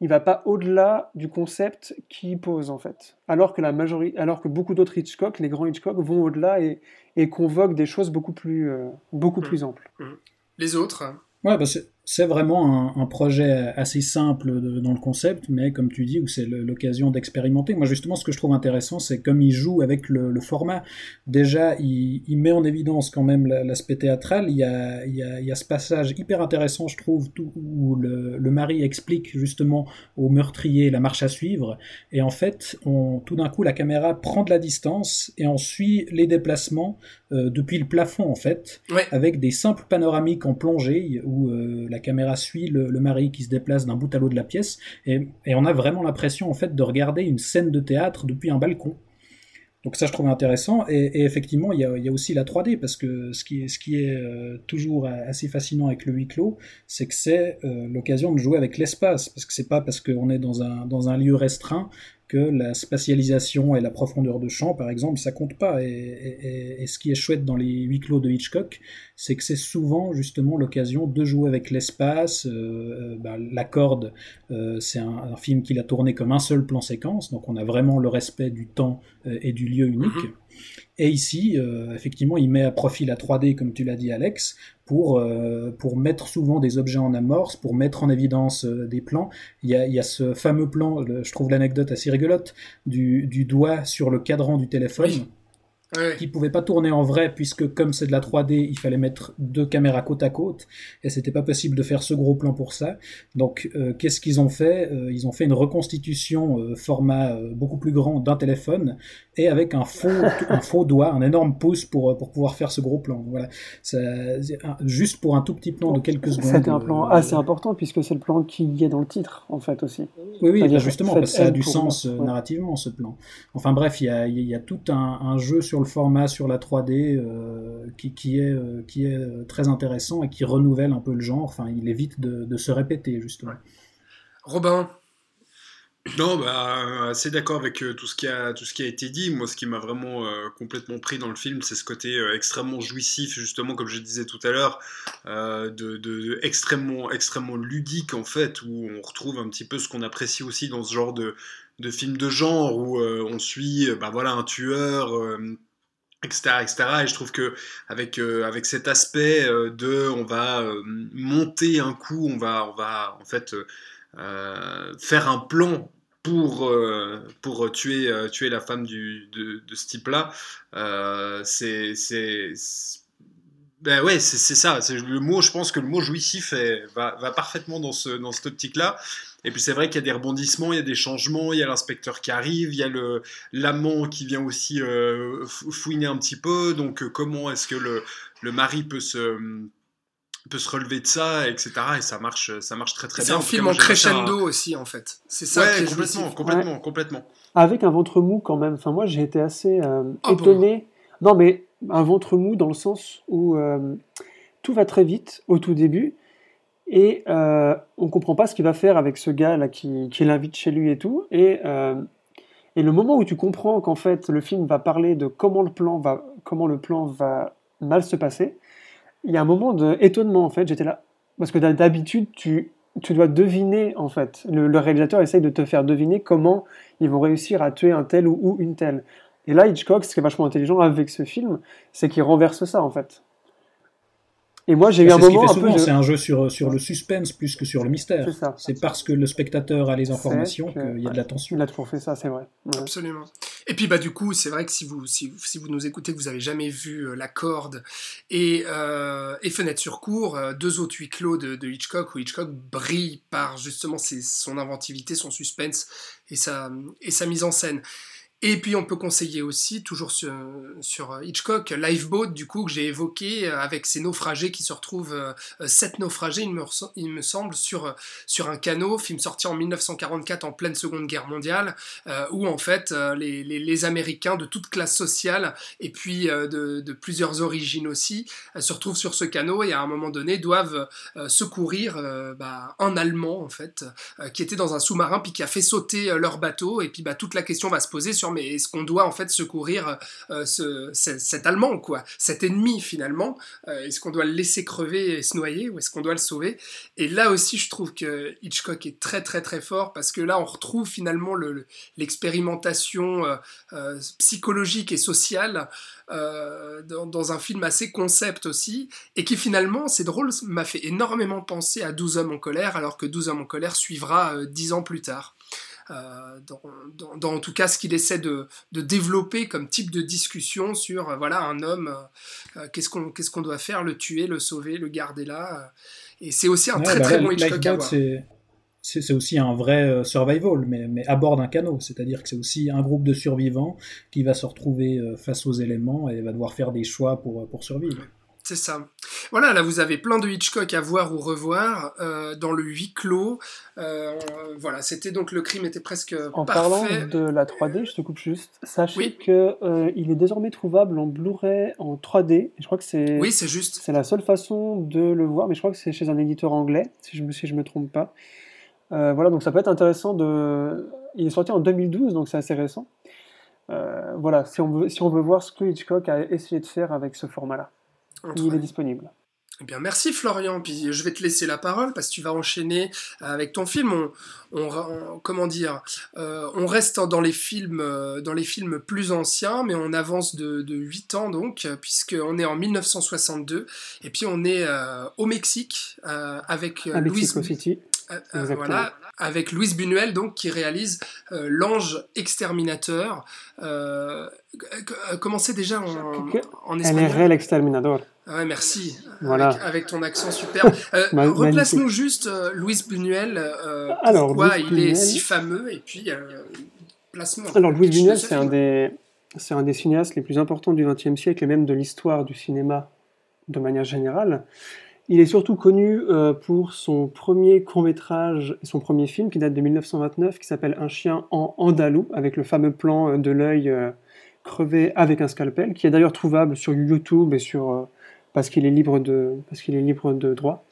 il va pas au-delà du concept qu'il pose en fait. Alors que la majorité, alors que beaucoup d'autres Hitchcock, les grands Hitchcock, vont au-delà et, et convoquent des choses beaucoup plus, euh, beaucoup mmh. plus amples. Mmh. Les autres. Ouais, bah c'est vraiment un, projet assez simple dans le concept, mais comme tu dis, où c'est l'occasion d'expérimenter. Moi, justement, ce que je trouve intéressant, c'est comme il joue avec le, format. Déjà, il, met en évidence quand même l'aspect théâtral. Il y, a, il, y a, ce passage hyper intéressant, je trouve, où le, mari explique justement au meurtrier la marche à suivre. Et en fait, on, tout d'un coup, la caméra prend de la distance et on suit les déplacements euh, depuis le plafond, en fait, avec des simples panoramiques en plongée où euh, la caméra suit le, mari qui se déplace d'un bout à l'autre de la pièce, et, on a vraiment l'impression en fait de regarder une scène de théâtre depuis un balcon. Donc ça, je trouve intéressant. Et, effectivement, il y, a, aussi la 3D, parce que ce qui est, euh, toujours assez fascinant avec le huis clos, c'est que c'est euh, l'occasion de jouer avec l'espace. Parce que c'est pas parce qu'on est dans un lieu restreint que la spatialisation et la profondeur de champ, par exemple, ça compte pas. Et, ce qui est chouette dans les huis clos de Hitchcock, c'est que c'est souvent justement l'occasion de jouer avec l'espace. Euh, euh bah, la corde, euh, c'est un, film qu'il a tourné comme un seul plan séquence, donc on a vraiment le respect du temps et du lieu unique. Mm-hmm. Et ici, euh, effectivement, il met à profit la 3D, comme tu l'as dit, Alex, pour, euh, pour mettre souvent des objets en amorce, pour mettre en évidence euh, des plans. Il y, a, y a, ce fameux plan, je trouve l'anecdote assez rigolote, du, du, doigt sur le cadran du téléphone qui pouvait pas tourner en vrai puisque comme c'est de la 3D, il fallait mettre deux caméras côte à côte et c'était pas possible de faire ce gros plan pour ça. Donc euh, qu'est-ce qu'ils ont fait? Euh, Ils ont fait une reconstitution euh, format beaucoup plus grand d'un téléphone et avec un faux un faux doigt, un énorme pouce pour pour pouvoir faire ce gros plan. Voilà, ça, juste pour un tout petit plan de quelques secondes. C'était un plan assez important puisque c'est le plan qui y est dans le titre en fait aussi. Oui oui, justement parce que ça a du sens narrativement ce plan. Enfin bref, il y a il y a tout un, un jeu sur le format, sur la 3D, euh, qui, qui, est, euh, qui est euh, très intéressant et qui renouvelle un peu le genre. Enfin, il évite de, de se répéter, justement. Robin? Non, bah, assez d'accord avec tout, ce qui a, tout ce qui a été dit. Moi, ce qui m'a vraiment complètement pris dans le film, c'est ce côté extrêmement jouissif, justement, comme je disais tout à l'heure, de, de, extrêmement, extrêmement ludique, en fait, où on retrouve un petit peu ce qu'on apprécie aussi dans ce genre de, de film de genre, où on suit bah, voilà, un tueur etc., Et je trouve que avec euh, avec cet aspect euh, de, on va euh, monter un coup, on va on va en fait faire un plan pour, pour tuer, tuer la femme de, de ce type-là, c'est. Ben ouais, c'est ça. Le mot, je pense que le mot jouissif va, va, parfaitement dans, ce, dans cette optique-là. Et puis c'est vrai qu'il y a des rebondissements, il y a des changements, il y a l'inspecteur qui arrive, il y a le l'amant qui vient aussi euh, fouiner un petit peu. Donc euh, comment est-ce que le, le mari peut se peut se relever de ça, etc. Et ça marche, ça marche très très C'est bien. un En tout film cas, en ça. crescendo aussi, en fait. C'est ça Ouais, qui est complètement, complètement, complètement. Avec un ventre mou quand même. Enfin, moi, j'ai été assez euh, bon étonné. Non, mais un ventre mou dans le sens où euh, tout va très vite au tout début et euh, on comprend pas ce qu'il va faire avec ce gars là qui, l'invite chez lui et tout. Et, euh, et le moment où tu comprends qu'en fait le film va parler de comment le plan va, comment le plan va mal se passer, il y a un moment d'étonnement en fait. J'étais là parce que d'habitude tu dois deviner en fait. Le, le réalisateur essaye de te faire deviner comment ils vont réussir à tuer un tel ou, ou une telle. Et là, Hitchcock, ce qui est vachement intelligent avec ce film, c'est qu'il renverse ça en fait. Et moi, j'ai eu C'est un ce moment fait un peu. souvent, de- c'est un jeu sur, sur le suspense plus que sur le mystère. C'est. C'est parce que le spectateur a les informations qu'il y a de la tension. Il a toujours fait ça, c'est vrai. Ouais. Absolument. Et puis bah du coup, c'est vrai que si vous si, si vous nous écoutez, que vous avez jamais vu euh, La Corde et, euh, et Fenêtre sur cour, euh, deux autres huis clos de, de Hitchcock où Hitchcock brille par justement ses- son inventivité, son suspense et sa et sa mise en scène. Et puis on peut conseiller aussi, toujours sur, Hitchcock, Lifeboat, du coup, que j'ai évoqué, euh, avec ces naufragés qui se retrouvent, euh, euh, sept naufragés, il me, semble, sur, sur un canot, film sorti en 1944 en pleine Seconde Guerre mondiale, où en fait les, les, les Américains de toute classe sociale, et puis de, de plusieurs origines aussi, se retrouvent sur ce canot et à un moment donné doivent secourir bah, un Allemand, en fait, qui était dans un sous-marin, puis qui a fait sauter leur bateau, et puis bah, toute la question va se poser sur mais est-ce qu'on doit en fait secourir euh, ce- cet Allemand, quoi, cet ennemi finalement, Euh, est-ce qu'on doit le laisser crever et se noyer, ou est-ce qu'on doit le sauver? Et là aussi, je trouve que Hitchcock est très très très fort, parce que là, on retrouve finalement le- le- l'expérimentation euh, euh, psychologique et sociale euh, dans, dans un film assez concept aussi, et qui finalement, c'est drôle, m'a fait énormément penser à 12 hommes en colère, alors que 12 hommes en colère suivra euh, 10 ans plus tard. Euh, dans, dans- dans, en tout cas ce qu'il essaie de, de développer comme type de discussion sur euh, voilà un homme euh, qu'est-ce qu'on qu'est-ce qu'on doit faire le tuer le sauver le garder là et c'est aussi un Ouais, très bah très bon Hitchcock à c'est- aussi un vrai survival, mais, mais à bord d'un canot. C'est-à-dire que c'est aussi un groupe de survivants qui va se retrouver face aux éléments et va devoir faire des choix pour, pour survivre. C'est ça. Voilà, là vous avez plein de Hitchcock à voir ou revoir euh, dans le huis clos. Euh, voilà, c'était donc le crime était presque En parfait. parlant de la 3D, je te coupe juste. Sachez Oui. que euh, il est désormais trouvable en Blu-ray en 3D. Et je crois que c'est Oui, c'est juste. c'est la seule façon de le voir, mais je crois que c'est chez un éditeur anglais, si je me si je me trompe pas. Voilà, donc ça peut être intéressant de. Il est sorti en 2012, donc c'est assez récent. Voilà, si on veut si on veut voir ce que Hitchcock a essayé de faire avec ce format-là, il est disponible. Eh bien, merci Florian. Puis je vais te laisser la parole parce que tu vas enchaîner avec ton film. On, on- on- comment dire euh, On reste dans les films, euh, dans les films plus anciens, mais on avance de, de 8 ans donc, puisque on est en 1962 et puis on est euh, au Mexique euh, avec Louis Mexico City. Euh, euh, voilà, avec Louise Buñuel donc qui réalise euh, L'Ange exterminateur. Euh, c'est déjà en, en espagnol réel exterminador. Ouais, merci. Voilà. Avec, avec ton accent superbe. Ma- Replace-nous juste Louis Buñuel. Alors, pourquoi il est si fameux et puis un Alors de Buñuel, ce c'est un des c'est un des cinéastes les plus importants du XXe siècle et même de l'histoire du cinéma de manière générale. Il est surtout connu euh, pour son premier court-métrage, son premier film qui date de 1929, qui s'appelle Un chien en andalou, avec le fameux plan euh, de l'œil euh, crevé avec un scalpel, qui est d'ailleurs trouvable sur YouTube et sur parce qu'il est libre de parce qu'il est libre de droit.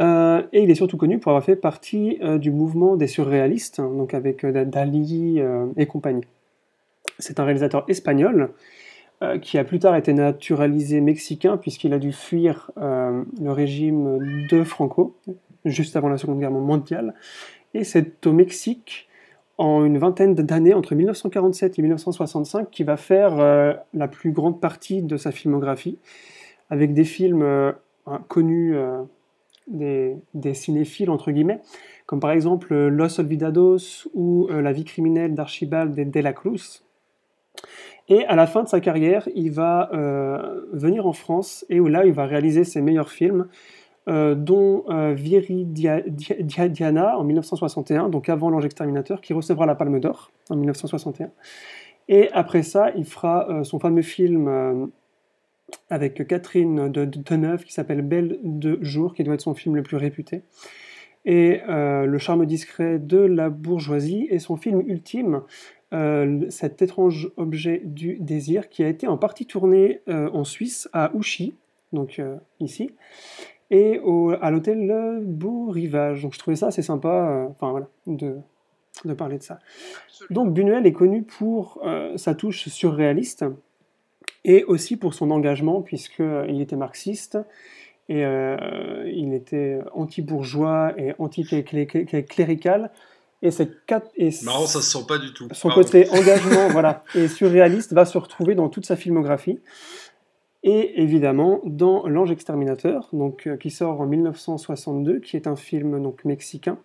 Et il est surtout connu pour avoir fait partie du mouvement des surréalistes, hein, donc avec Dali et compagnie. C'est un réalisateur espagnol qui a plus tard été naturalisé mexicain puisqu'il a dû fuir euh, le régime de Franco juste avant la Seconde Guerre mondiale. Et c'est au Mexique, en une vingtaine d'années, entre 1947 et 1965, qu'il va faire euh, la plus grande partie de sa filmographie, avec des films euh, connus euh, des, cinéphiles, entre guillemets, comme par exemple euh, Los Olvidados ou euh, La vie criminelle d'Archibald de, de la Cruz. Et à la fin de sa carrière, il va euh, venir en France et où là, il va réaliser ses meilleurs films, euh, dont euh, Viridiana en 1961, donc avant L'Ange exterminateur, qui recevra la Palme d'Or en 1961. Et après ça, il fera euh, son fameux film avec Catherine de Deneuve qui s'appelle Belle de jour, qui doit être son film le plus réputé, et Le charme discret de la bourgeoisie, et son film ultime, euh, cet étrange objet du désir, qui a été en partie tourné euh, en Suisse, à Ouchy, donc ici, et au, à l'hôtel Beau Rivage. Donc je trouvais ça assez sympa, enfin voilà, de, de parler de ça. Donc Buñuel est connu pour sa touche surréaliste, et aussi pour son engagement, puisqu'il était marxiste, et euh, il était anti-bourgeois et anti-clérical. Et c'est quatre. Et Marrant, ça se sent pas du tout. Son côté engagement, voilà, et surréaliste va se retrouver dans toute sa filmographie. Et évidemment dans L'Ange exterminateur, donc, euh, qui sort en 1962, qui est un film donc, mexicain,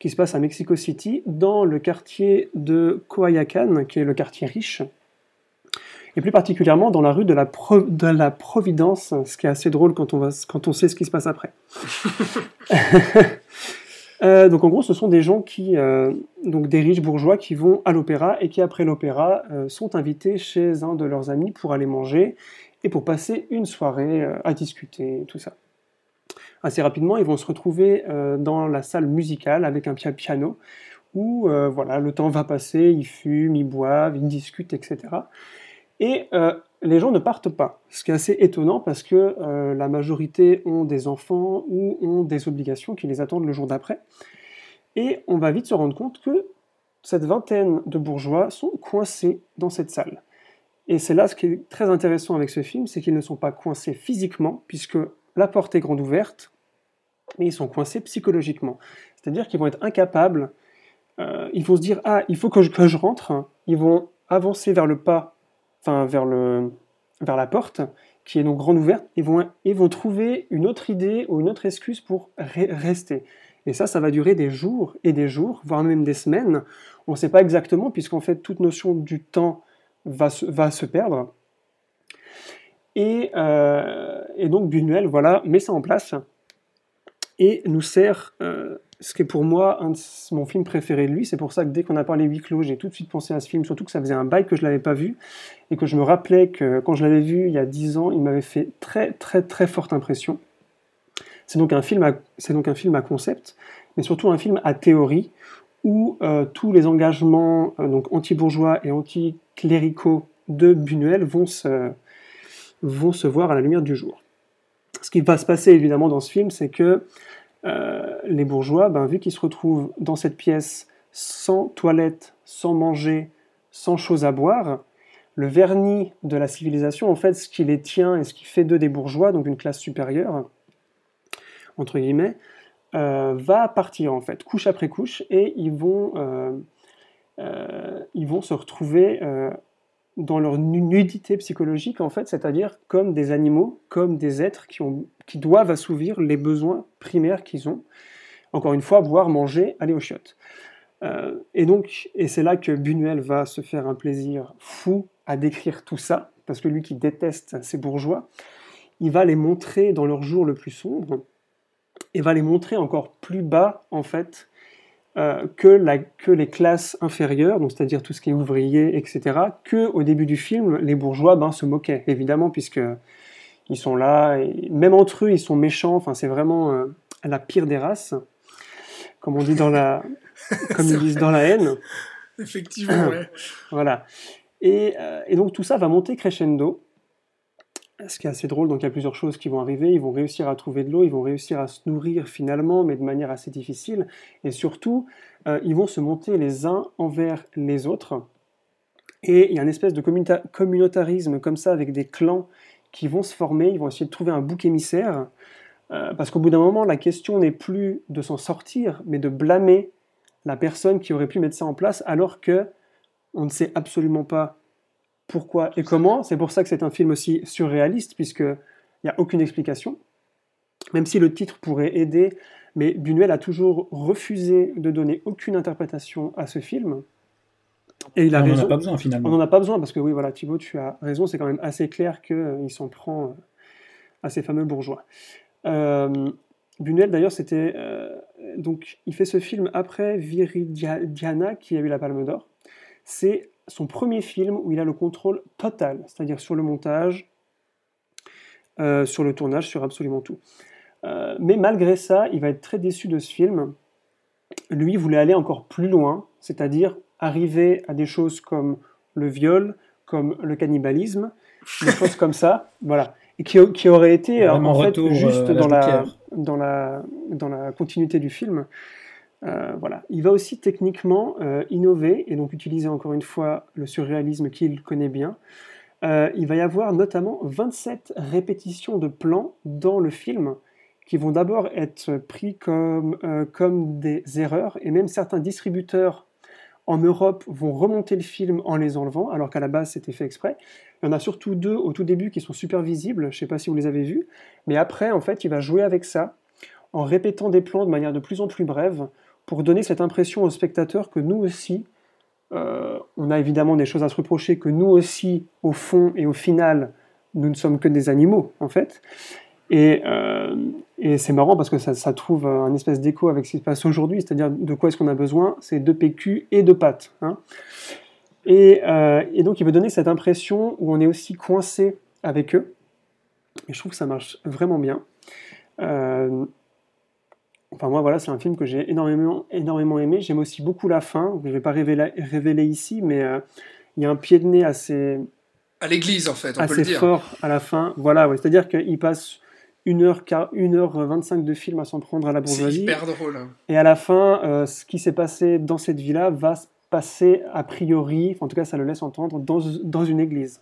qui se passe à Mexico City, dans le quartier de Coayacan, qui est le quartier riche et plus particulièrement dans la rue de la, de la Providence, ce qui est assez drôle quand on, va, quand on sait ce qui se passe après. Euh, donc en gros, ce sont des gens qui, euh, donc des riches bourgeois qui vont à l'opéra et qui après l'opéra euh, sont invités chez un de leurs amis pour aller manger et pour passer une soirée à discuter, tout ça. Assez rapidement, ils vont se retrouver dans la salle musicale avec un piano où voilà, le temps va passer, ils fument, ils boivent, ils discutent, etc. Et les gens ne partent pas, ce qui est assez étonnant parce que euh, la majorité ont des enfants ou ont des obligations qui les attendent le jour d'après. Et on va vite se rendre compte que cette vingtaine de bourgeois sont coincés dans cette salle. Et c'est là ce qui est très intéressant avec ce film, c'est qu'ils ne sont pas coincés physiquement, puisque la porte est grande ouverte, mais ils sont coincés psychologiquement. C'est-à-dire qu'ils vont être incapables, euh, ils vont se dire, ah, il faut que je, que je rentre, ils vont avancer vers le pas vers, la porte, qui est donc grande ouverte, et vont, et trouver une autre idée ou une autre excuse pour rester. Et ça, ça va durer des jours et des jours, voire même des semaines. On ne sait pas exactement, puisqu'en fait, toute notion du temps va se, perdre. Et, euh, et, donc Buñuel, voilà, met ça en place et nous sert euh, ce qui est pour moi un de mon film préféré de lui. C'est pour ça que dès qu'on a parlé huis clos, j'ai tout de suite pensé à ce film, surtout que ça faisait un bail que je l'avais pas vu et que je me rappelais que quand je l'avais vu il y a dix ans, il m'avait fait très très très forte impression. C'est donc un film à, c'est donc un film à concept, mais surtout un film à théorie où euh, tous les engagements euh, donc anti-bourgeois et anti-cléricaux de Buñuel vont se, vont se voir à la lumière du jour. Ce qui va se passer évidemment dans ce film, c'est que euh, les bourgeois, ben, vu qu'ils se retrouvent dans cette pièce sans toilette, sans manger, sans chose à boire, le vernis de la civilisation, en fait, ce qui les tient et ce qui fait d'eux des bourgeois, donc une classe supérieure, entre guillemets, euh, va partir en fait, couche après couche, et ils vont, euh, ils vont se retrouver dans leur nudité psychologique, en fait, c'est-à-dire comme des animaux, comme des êtres qui, ont, qui doivent assouvir les besoins primaires qu'ils ont. Encore une fois, boire, manger, aller aux chiottes. Euh, et donc, et c'est là que Buñuel va se faire un plaisir fou à décrire tout ça, parce que lui qui déteste ces bourgeois, il va les montrer dans leur jour le plus sombre, et va les montrer encore plus bas, en fait, euh, que, que, les classes inférieures, c'est-à-dire tout ce qui est ouvrier, etc., que au début du film, les bourgeois ben, se moquaient, évidemment, puisque ils sont là, et même entre eux, ils sont méchants, enfin, c'est vraiment euh, la pire des races, comme on dit dans la, comme ils disent dans la haine. Effectivement, ouais. voilà. Et, euh, et, donc tout ça va monter crescendo, ce qui est assez drôle, donc il y a plusieurs choses qui vont arriver, ils vont réussir à trouver de l'eau, ils vont réussir à se nourrir finalement, mais de manière assez difficile, et surtout, euh, ils vont se monter les uns envers les autres, et il y a une espèce de communautarisme comme ça, avec des clans qui vont se former, ils vont essayer de trouver un bouc émissaire, euh, parce qu'au bout d'un moment, la question n'est plus de s'en sortir, mais de blâmer la personne qui aurait pu mettre ça en place, alors que on ne sait absolument pas pourquoi et comment. C'est pour ça que c'est un film aussi surréaliste, puisqu'il n'y a aucune explication. Même si le titre pourrait aider, mais Buñuel a toujours refusé de donner aucune interprétation à ce film. Et il a on raison. On n'en a pas besoin finalement. On n'en a pas besoin parce que oui, voilà, Thibaut, tu as raison. C'est quand même assez clair qu'il euh, s'en prend euh, à ces fameux bourgeois. Euh, Buñuel, d'ailleurs, c'était donc il fait ce film après Viridiana qui a eu la Palme d'Or. C'est son premier film où il a le contrôle total, c'est-à-dire sur le montage, euh, sur le tournage, sur absolument tout. Euh, mais malgré ça, il va être très déçu de ce film. Lui voulait aller encore plus loin, c'est-à-dire arriver à des choses comme le viol, comme le cannibalisme, des choses comme ça, voilà, et qui, qui aurait été en fait juste euh, l'âge dans la, dans la dans la continuité du film. Euh, voilà. Il va aussi techniquement euh, innover et donc utiliser encore une fois le surréalisme qu'il connaît bien. Euh, il va y avoir notamment 27 répétitions de plans dans le film qui vont d'abord être pris comme, comme des erreurs et même certains distributeurs en Europe vont remonter le film en les enlevant alors qu'à la base c'était fait exprès. Il y en a surtout deux au tout début qui sont super visibles, je ne sais pas si vous les avez vus, mais après en fait il va jouer avec ça en répétant des plans de manière de plus en plus brève pour donner cette impression au spectateur que nous aussi, euh, on a évidemment des choses à se reprocher, que nous aussi, au fond et au final, nous ne sommes que des animaux, en fait. Et, euh, et c'est marrant parce que ça, ça trouve un espèce d'écho avec ce qui se passe aujourd'hui, c'est-à-dire de quoi est-ce qu'on a besoin C'est de PQ et de pâtes. hein. et, euh, et donc il veut donner cette impression où on est aussi coincé avec eux. Et je trouve que ça marche vraiment bien. Euh, Enfin, moi, voilà, c'est un film que j'ai énormément, énormément aimé. J'aime aussi beaucoup la fin. Je ne vais pas révéler, révéler ici, mais il y a un pied de nez assez, À l'église, en fait, on peut assez le dire. fort à la fin. Voilà, ouais. c'est-à-dire qu'il passe 1h, 1h25 de film à s'en prendre à la C'est bourgeoisie. hyper drôle. hein. Et à la fin, euh, ce qui s'est passé dans cette vie-là va se passer a priori, en tout cas, ça le laisse entendre, dans, dans une église.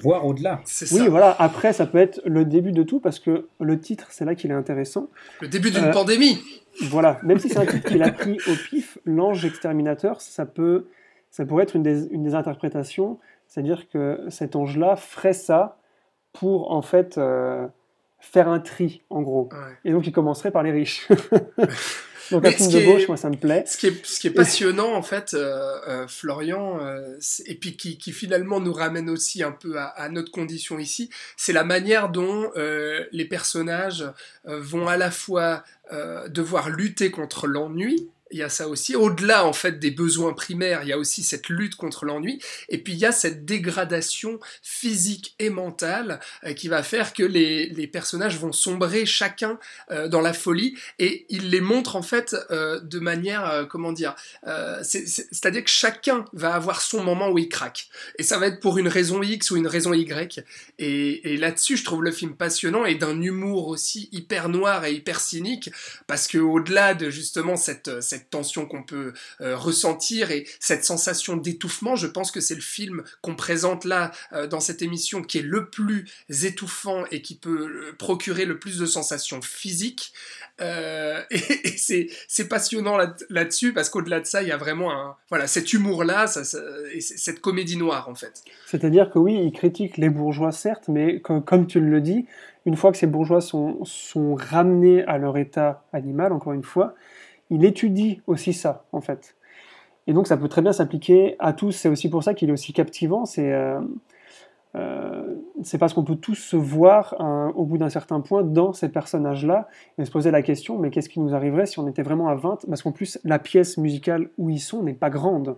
Voire au-delà. C'est Oui, ça. voilà. Après, ça peut être le début de tout parce que le titre, c'est là qu'il est intéressant. Le début d'une Euh, pandémie. Voilà, même si c'est un titre qu'il a pris au pif, l'ange exterminateur, ça peut, ça pourrait être une des, une des interprétations, c'est-à-dire que cet ange-là ferait ça pour en fait euh, faire un tri, en gros. Ouais. Et donc il commencerait par les riches. donc un film de est- gauche, moi ça me plaît. Ce qui est, ce qui est passionnant, en fait, euh, euh, Florian, euh, et puis qui, qui finalement nous ramène aussi un peu à, à notre condition ici, c'est la manière dont les personnages vont à la fois devoir lutter contre l'ennui. Il y a ça aussi. Au-delà, en fait, des besoins primaires, il y a aussi cette lutte contre l'ennui. Et puis, il y a cette dégradation physique et mentale euh, qui va faire que les, les personnages vont sombrer chacun euh, dans la folie. Et il les montre, en fait, euh, de manière, euh, comment dire, euh, c'est- c'est- c'est-à-dire que chacun va avoir son moment où il craque. Et ça va être pour une raison X ou une raison Y. Et, et là-dessus, je trouve le film passionnant et d'un humour aussi hyper noir et hyper cynique, parce que au-delà de justement cette, cette tension qu'on peut euh, ressentir et cette sensation d'étouffement, je pense que c'est le film qu'on présente là euh, dans cette émission qui est le plus étouffant et qui peut euh, procurer le plus de sensations physiques. Et c'est passionnant là- là-dessus parce qu'au-delà de ça, il y a vraiment un, voilà, cet humour-là cette comédie noire en fait. C'est-à-dire que oui, il critique les bourgeois, certes, mais co- comme tu le dis, une fois que ces bourgeois sont ramenés à leur état animal, encore une fois, il étudie aussi ça, en fait. Et donc ça peut très bien s'appliquer à tous. C'est aussi pour ça qu'il est aussi captivant. C'est euh, euh, parce qu'on peut tous se voir hein, au bout d'un certain point dans ces personnages-là et se poser la question, mais qu'est-ce qui nous arriverait si on était vraiment à 20 Parce qu'en plus, la pièce musicale où ils sont n'est pas grande.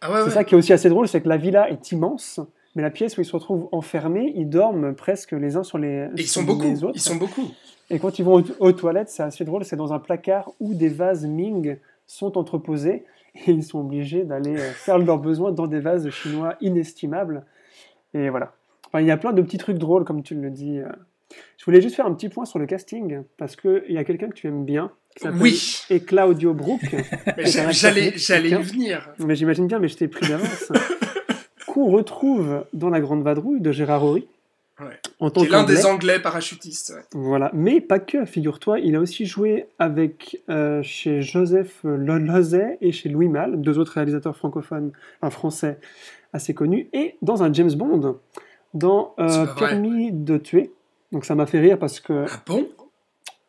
Ah ouais, C'est ouais. ça qui est aussi assez drôle, c'est que la villa est immense, mais la pièce où ils se retrouvent enfermés, ils dorment presque les uns sur les, Et ils sur sont beaucoup, les autres. ils sont beaucoup. Et quand ils vont aux, aux toilettes, c'est assez drôle, c'est dans un placard où des vases Ming sont entreposés et ils sont obligés d'aller euh, faire leurs besoins dans des vases chinois inestimables. Et voilà. Enfin, il y a plein de petits trucs drôles, comme tu le dis. euh. Je voulais juste faire un petit point sur le casting, parce qu'il y a quelqu'un que tu aimes bien, qui s'appelle Oui, et Claudio Brook. j'allais y venir. Mais j'imagine bien, mais je t'ai pris d'avance. Qu'on retrouve dans La Grande Vadrouille de Gérard Horry. Ouais. En tant Qui est l'un des. Anglais parachutistes. ouais. Voilà, mais pas que, figure-toi, il a aussi joué avec euh, chez Joseph Lozay et chez Louis Malle, deux autres réalisateurs francophones, un français assez connu, et dans un James Bond, dans euh, C'est. Permis de tuer. Donc ça m'a fait rire parce que, Ah bon?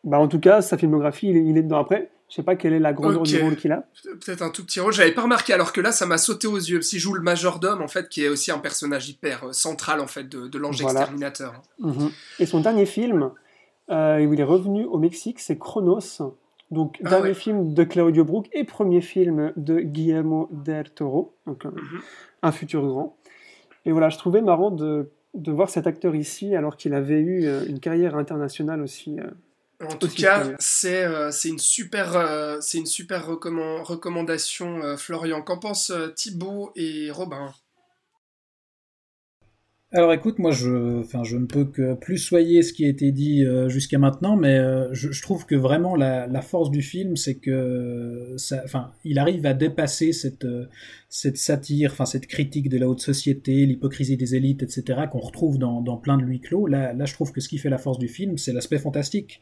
Bah, en tout cas, sa filmographie, il est, il est dedans. Après, je sais pas quelle est la grandeur Ok. du rôle qu'il a. Peut-être un tout petit rôle. J'avais pas remarqué, alors que là, ça m'a sauté aux yeux. S'il joue le majordome, en fait, qui est aussi un personnage hyper euh, central, en fait, de, de l'ange Voilà. exterminateur. Mhm. Et son dernier film, euh, où il est revenu au Mexique, c'est Chronos. Donc, Ah dernier ouais. film de Claudio Brook et premier film de Guillermo del Toro, donc un, Mhm. un futur grand. Et voilà, je trouvais marrant de de voir cet acteur ici alors qu'il avait eu euh, une carrière internationale aussi. euh, En tout cas, c'est euh, une super, euh, c'est une super recomman- recommandation, euh, Florian. Qu'en pense euh, Thibaut et Robin? Alors écoute, moi je, enfin, je ne peux que plus soyer ce qui a été dit euh, jusqu'à maintenant, mais euh, je, trouve que vraiment la, force du film, c'est que ça, enfin, il arrive à dépasser cette, euh, satire, enfin cette critique de la haute société, l'hypocrisie des élites, etc., qu'on retrouve dans, plein de huis clos. Là, là, je trouve que ce qui fait la force du film, c'est l'aspect fantastique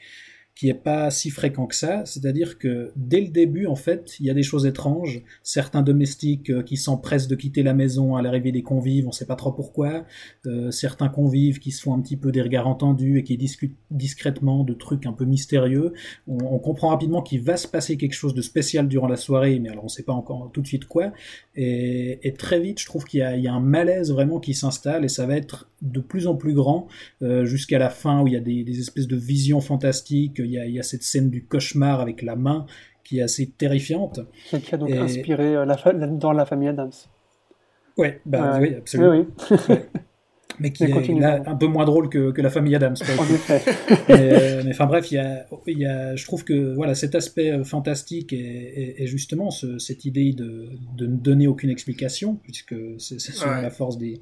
qui est pas si fréquent que ça, c'est-à-dire que dès le début, en fait, il y a des choses étranges, certains domestiques euh, qui s'empressent de quitter la maison à l'arrivée des convives, on sait pas trop pourquoi, euh, certains convives qui se font un petit peu des regards entendus et qui discutent discrètement de trucs un peu mystérieux. On, comprend rapidement qu'il va se passer quelque chose de spécial durant la soirée, mais alors on sait pas encore tout de suite quoi. Et, très vite, je trouve qu'il y, a- un malaise vraiment qui s'installe et ça va être de plus en plus grand euh, jusqu'à la fin où il y a des espèces de visions fantastiques. Il y, a, y a cette scène du cauchemar avec la main qui est assez terrifiante. qui qui a donc Et- inspiré euh, la fa- dans la famille Adams. Ouais, bah oui, absolument. Oui, oui, Mais qui Mais est continue, là, pardon. un peu moins drôle que, que la famille Adams. en coup. effet. mais, euh, mais enfin bref, il y a, il y a, je trouve que voilà cet aspect euh, fantastique et, et- et justement ce- cette idée de, de ne donner aucune explication, puisque c'est c'est Ouais. la force des,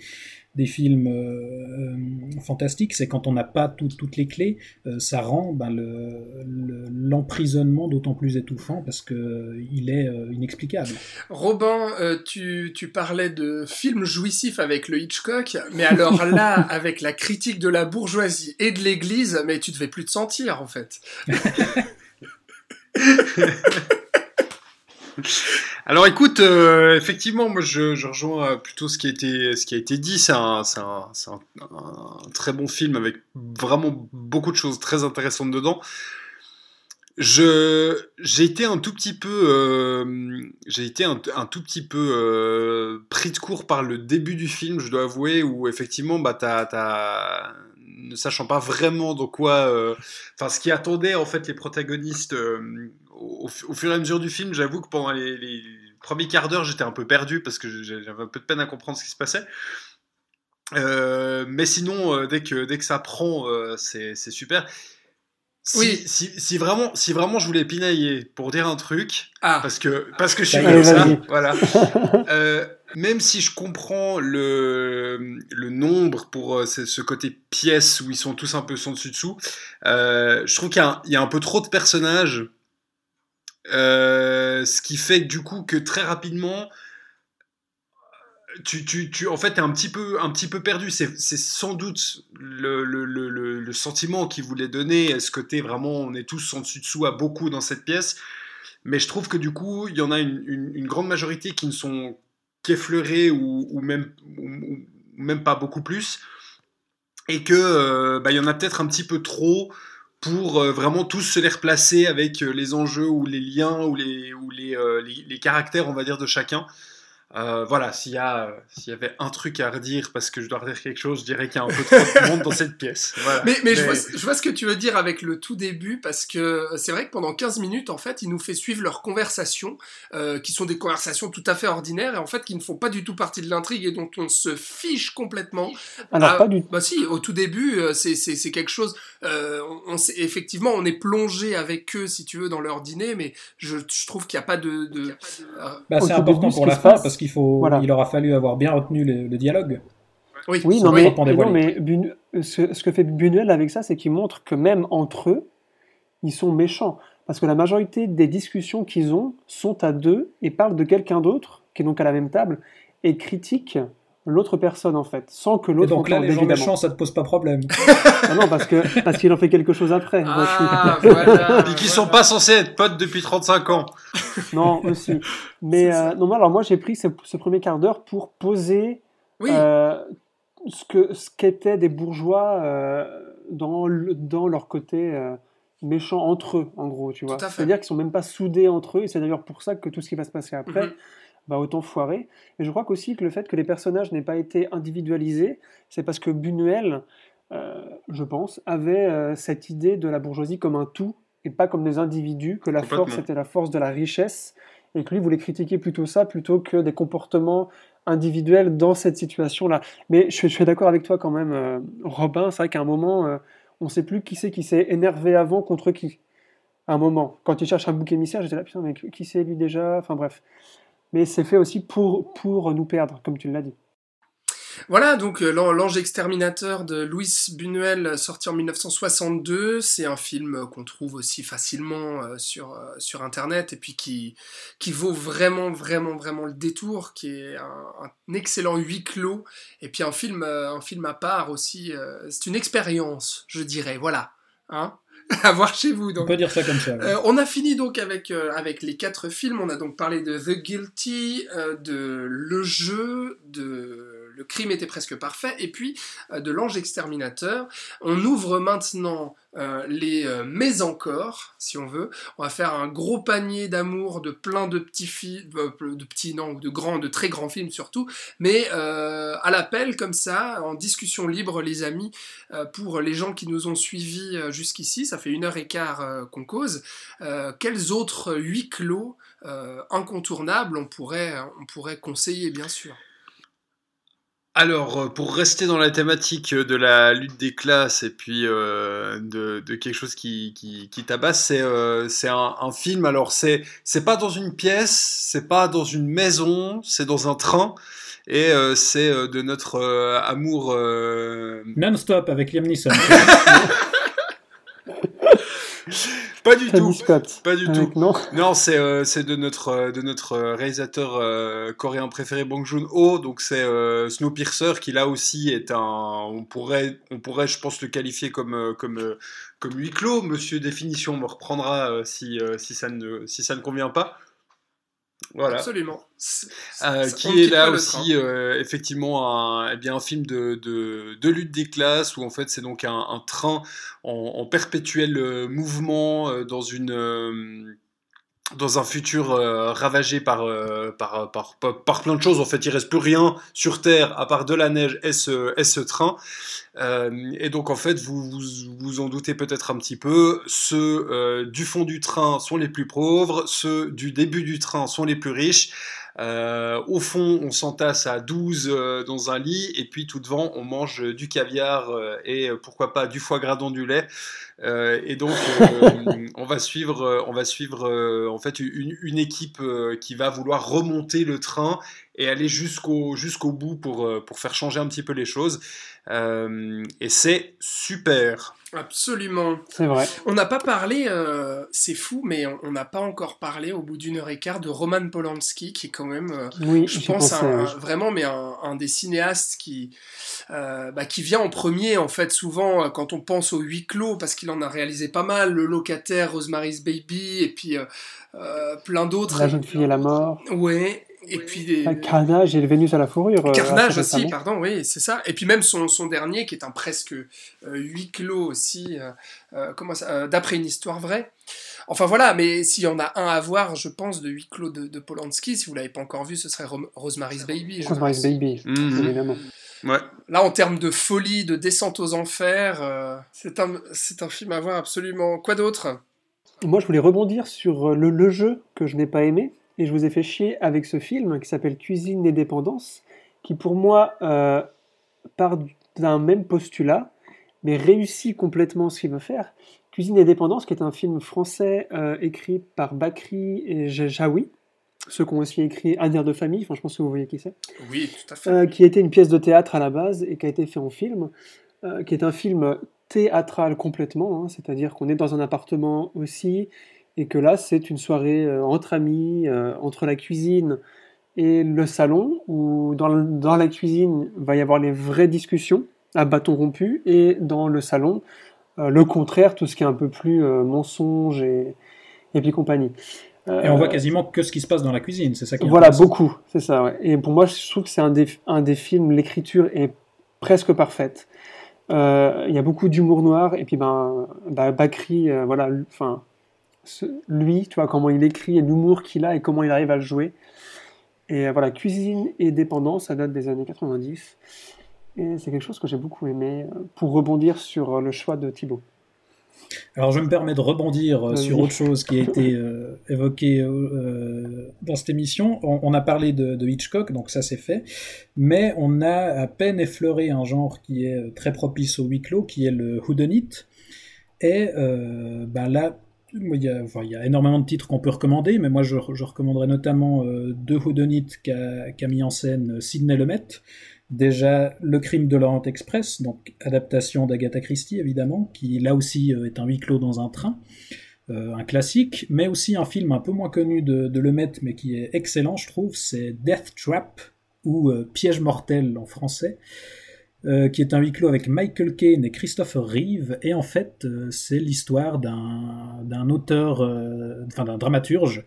des films euh, euh, fantastiques, c'est quand on n'a pas tout- toutes les clés, euh, ça rend ben, le- le- l'emprisonnement d'autant plus étouffant parce que euh, il est inexplicable. Robin, tu, tu parlais de films jouissifs avec le Hitchcock, mais alors là, avec la critique de la bourgeoisie et de l'Église, mais tu devais plus te sentir en fait. Alors écoute, euh, effectivement, moi je, rejoins euh, plutôt ce qui a été, ce qui a été dit. C'est un, un, un- un très bon film avec vraiment beaucoup de choses très intéressantes dedans. Je, j'ai été un tout petit peu, euh, j'ai été un, tout petit peu pris de court par le début du film, je dois avouer, où effectivement, bah, t'as, ne sachant pas vraiment de quoi, enfin, ce qui attendait en fait les protagonistes au, fur et à mesure du film, j'avoue que pendant les premiers quarts d'heure, j'étais un peu perdu parce que j'avais un peu de peine à comprendre ce qui se passait. Euh, mais sinon, euh, dès que dès que ça prend, euh, c'est c'est super. Si, Oui. si, si vraiment si vraiment je voulais pinailler pour dire un truc, Ah, parce que parce que je suis Allez, comme ça, voilà. Euh, même si je comprends le, le nombre pour euh, ce, côté pièce où ils sont tous un peu sans dessus dessous, euh, je trouve qu'il y, a un- il y a un peu trop de personnages, euh, ce qui fait que, du coup que très rapidement tu, en fait, t'es un petit peu, un petit peu perdu. C'est sans doute le, sentiment qu'il voulait donner, ce côté vraiment, on est tous en dessus dessous à beaucoup dans cette pièce? Mais je trouve que du coup, il y en a une, grande majorité qui ne sont qu'effleurés ou, même, pas beaucoup plus. Et que euh, bah, y en a peut-être un petit peu trop pour euh, vraiment tous se les replacer avec euh, les enjeux ou les liens ou les, ou les, euh, les, les caractères, on va dire, de chacun. Euh, voilà, s'il y, a, euh, s'il y avait un truc à redire, parce que je dois redire quelque chose, je dirais qu'il y a un peu trop de monde dans cette pièce. Voilà. mais, mais, Je, vois, je vois ce que tu veux dire avec le tout début, parce que c'est vrai que pendant 15 minutes, en fait, il nous fait suivre leurs conversations, euh, qui sont des conversations tout à fait ordinaires, et en fait, qui ne font pas du tout partie de l'intrigue, et dont on se fiche complètement. Alors, Ah, pas du tout. Bah si, au tout début, euh, c'est quelque chose. euh, on, on sait- effectivement, on est plongé avec eux, si tu veux, dans leur dîner, mais je, je trouve qu'il n'y a pas de. de- euh, Bah, c'est important pour la fin passe- parce qu'il faut, Voilà. il aura fallu avoir bien retenu le, le dialogue. oui, Oui, non, mais, non, mais Bun- ce, ce que fait Buñuel avec ça, c'est qu'il montre que même entre eux, ils sont méchants. Parce que la majorité des discussions qu'ils ont sont à deux et parlent de quelqu'un d'autre, qui est donc à la même table, et critiquent l'autre personne, en fait, sans que Et l'autre donc là, entende, les gens évidemment. méchants, ça te pose pas problème. Ah non, parce que parce qu'il en fait quelque chose après. Ah, voilà. Et qui sont pas censés être potes depuis 35 ans. Non, aussi. Mais euh, non, alors moi j'ai pris ce, ce premier quart d'heure pour poser Oui, euh, ce que ce qu'étaient des bourgeois euh, dans le- dans leur côté euh, méchant entre eux, en gros, tu vois. C'est-à-dire qu'ils sont même pas soudés entre eux, et c'est d'ailleurs pour ça que tout ce qui va se passer après Mhm. Va autant foirer. Et je crois qu'aussi que le fait que les personnages n'aient pas été individualisés, c'est parce que Buñuel, euh, je pense, avait euh, cette idée de la bourgeoisie comme un tout et pas comme des individus, que la force était la force de la richesse et que lui voulait critiquer plutôt ça plutôt que des comportements individuel dans cette situation-là. Mais je, suis d'accord avec toi quand même, euh, Robin. C'est vrai qu'à un moment, on ne sait plus qui c'est qui s'est énervé avant contre qui. À un moment, quand il cherche un bouc émissaire, j'étais là, putain, mais qui c'est lui déjà? Enfin bref. Mais c'est fait aussi pour, pour nous perdre, comme tu l'as dit. Voilà, donc euh, L'Ange exterminateur de Louis Buñuel, sorti en 1962. C'est un film qu'on trouve aussi facilement euh, sur, euh, sur Internet et puis qui, qui vaut vraiment, vraiment, vraiment le détour, qui est un, excellent huis clos. Et puis un film, un film à part aussi. c'est une expérience, je dirais. Voilà. Hein à voir chez vous. Donc. On peut dire ça comme ça. on a fini donc avec, avec les quatre films. On a donc parlé de The Guilty, de Le Jeu, de le crime était presque parfait, et puis euh, de l'ange exterminateur. On ouvre maintenant euh, les euh, mais encore, si on veut. On va faire un gros panier d'amour de plein de petits films, de petits, non, de grands, de très grands films surtout, mais à l'appel comme ça, en discussion libre, les amis, pour les gens qui nous ont suivis jusqu'ici, ça fait une heure et quart qu'on cause. quels autres huis clos incontournables on pourrait, on pourrait conseiller, bien sûr alors, euh, pour rester dans la thématique euh, de la lutte des classes et puis euh, de, quelque chose qui, qui, tabasse, c'est un, film. Alors, c'est pas dans une pièce, c'est pas dans une maison, c'est dans un train. Et c'est de notre amour. Non-stop avec Liam Neeson. Pas du tout. Pas du tout. Non, non c'est euh, de notre euh, de notre euh, réalisateur coréen préféré Bong Joon-ho. Donc c'est Snowpiercer qui là aussi est un. On pourrait on pourrait je pense le qualifier comme comme comme huis clos. Monsieur définition me reprendra si si ça ne si ça ne convient pas. Voilà. Absolument. Euh, qui est là aussi euh, effectivement un, eh bien, un film de, de, de, lutte des classes où en fait c'est donc un, un train en, en, perpétuel euh, mouvement dans une dans un futur ravagé par, par, par, par, plein de choses. En fait, il reste plus rien sur Terre à part de la neige et ce, train. Euh, et donc en fait, vous vous, en doutez peut-être un petit peu, ceux euh, du fond du train sont les plus pauvres, ceux du début du train sont les plus riches. Euh, au fond, on s'entasse à 12 dans un lit, et puis tout devant, on mange du caviar et pourquoi pas du foie gras dans du lait. Et donc, on va suivre, on va suivre en fait une, une équipe qui va vouloir remonter le train et aller jusqu'au jusqu'au bout pour, pour faire changer un petit peu les choses. Euh, et c'est super. Absolument. C'est vrai. On n'a pas parlé, euh, c'est fou, mais on n'a pas encore parlé au bout d'une heure et quart de Roman Polanski, qui est quand même, euh, oui, je pense, vraiment, mais un, des cinéastes qui, bah, qui vient en premier, en fait, souvent quand on pense au huis clos, parce qu'il en a réalisé pas mal, Le Locataire, Rosemary's Baby, et puis plein d'autres. La jeune fille et la mort. Ouais, et puis des... Carnage et le Vénus à la fourrure. Euh, Carnage aussi, pardon, oui, c'est ça. Et puis même son, son dernier, qui est un presque euh, huis clos aussi, euh, comment ça, d'après une histoire vraie. Enfin voilà, mais s'il y en a un à voir, je pense, de huis clos de, Polanski, si vous l'avez pas encore vu, ce serait Rosemary's Baby. Rosemary's Baby, mhm. évidemment. Ouais. Là, en termes de folie, de descente aux enfers, c'est un, un film à voir absolument. Quoi d'autre? Moi, je voulais rebondir sur le, le jeu que je n'ai pas aimé et je vous ai fait chier avec ce film qui s'appelle Cuisine et dépendance, qui pour moi euh, part d'un même postulat, mais réussit complètement ce qu'il veut faire. Cuisine et dépendance, qui est un film français euh, écrit par Bakri et Jaoui, ceux qui ont aussi écrit Un air de famille, franchement, si vous voyez qui c'est. Oui, tout à fait. Euh, qui était une pièce de théâtre à la base et qui a été fait en film, qui est un film théâtral complètement, hein, c'est-à-dire qu'on est dans un appartement aussi, et que là c'est une soirée euh, entre amis, euh, entre la cuisine et le salon, où dans, dans, la cuisine va y avoir les vraies discussions à bâton rompu, et dans le salon, euh, le contraire, tout ce qui est un peu plus mensonge et, et puis compagnie. Et on voit quasiment que ce qui se passe dans la cuisine, c'est ça qui est Voilà, beaucoup, c'est ça. Ouais. Et pour moi, je trouve que c'est un des, un des films, l'écriture est presque parfaite. Il y a beaucoup d'humour noir, et puis ben, bah, Bakri, voilà, enfin, lui, tu vois, comment il écrit et l'humour qu'il a et comment il arrive à le jouer. Et euh, voilà, Cuisine et Dépendance, ça date des années 90. Et c'est quelque chose que j'ai beaucoup aimé euh, pour rebondir sur euh, le choix de Thibaut. Alors je me permets de rebondir euh, sur autre chose qui a été euh, évoqué euh, dans cette émission. On, on a parlé de, de Hitchcock, donc ça c'est fait, mais on a à peine effleuré un genre qui est très propice au huis clos, qui est le whodunit. Et ben là, il y, a, enfin, il y a énormément de titres qu'on peut recommander, mais moi je, je recommanderais notamment deux whodunits qu'a qu'a mis en scène Sidney Lumet. Déjà, Le crime de l'Orient Express, donc adaptation d'Agatha Christie évidemment, qui là aussi euh, est un huis clos dans un train, euh, un classique, mais aussi un film un peu moins connu de, de Lemet, mais qui est excellent, je trouve, c'est Death Trap, ou euh, Piège mortel en français, qui est un huis clos avec Michael Caine et Christopher Reeve, et en fait, c'est l'histoire d'un auteur, enfin d'un dramaturge,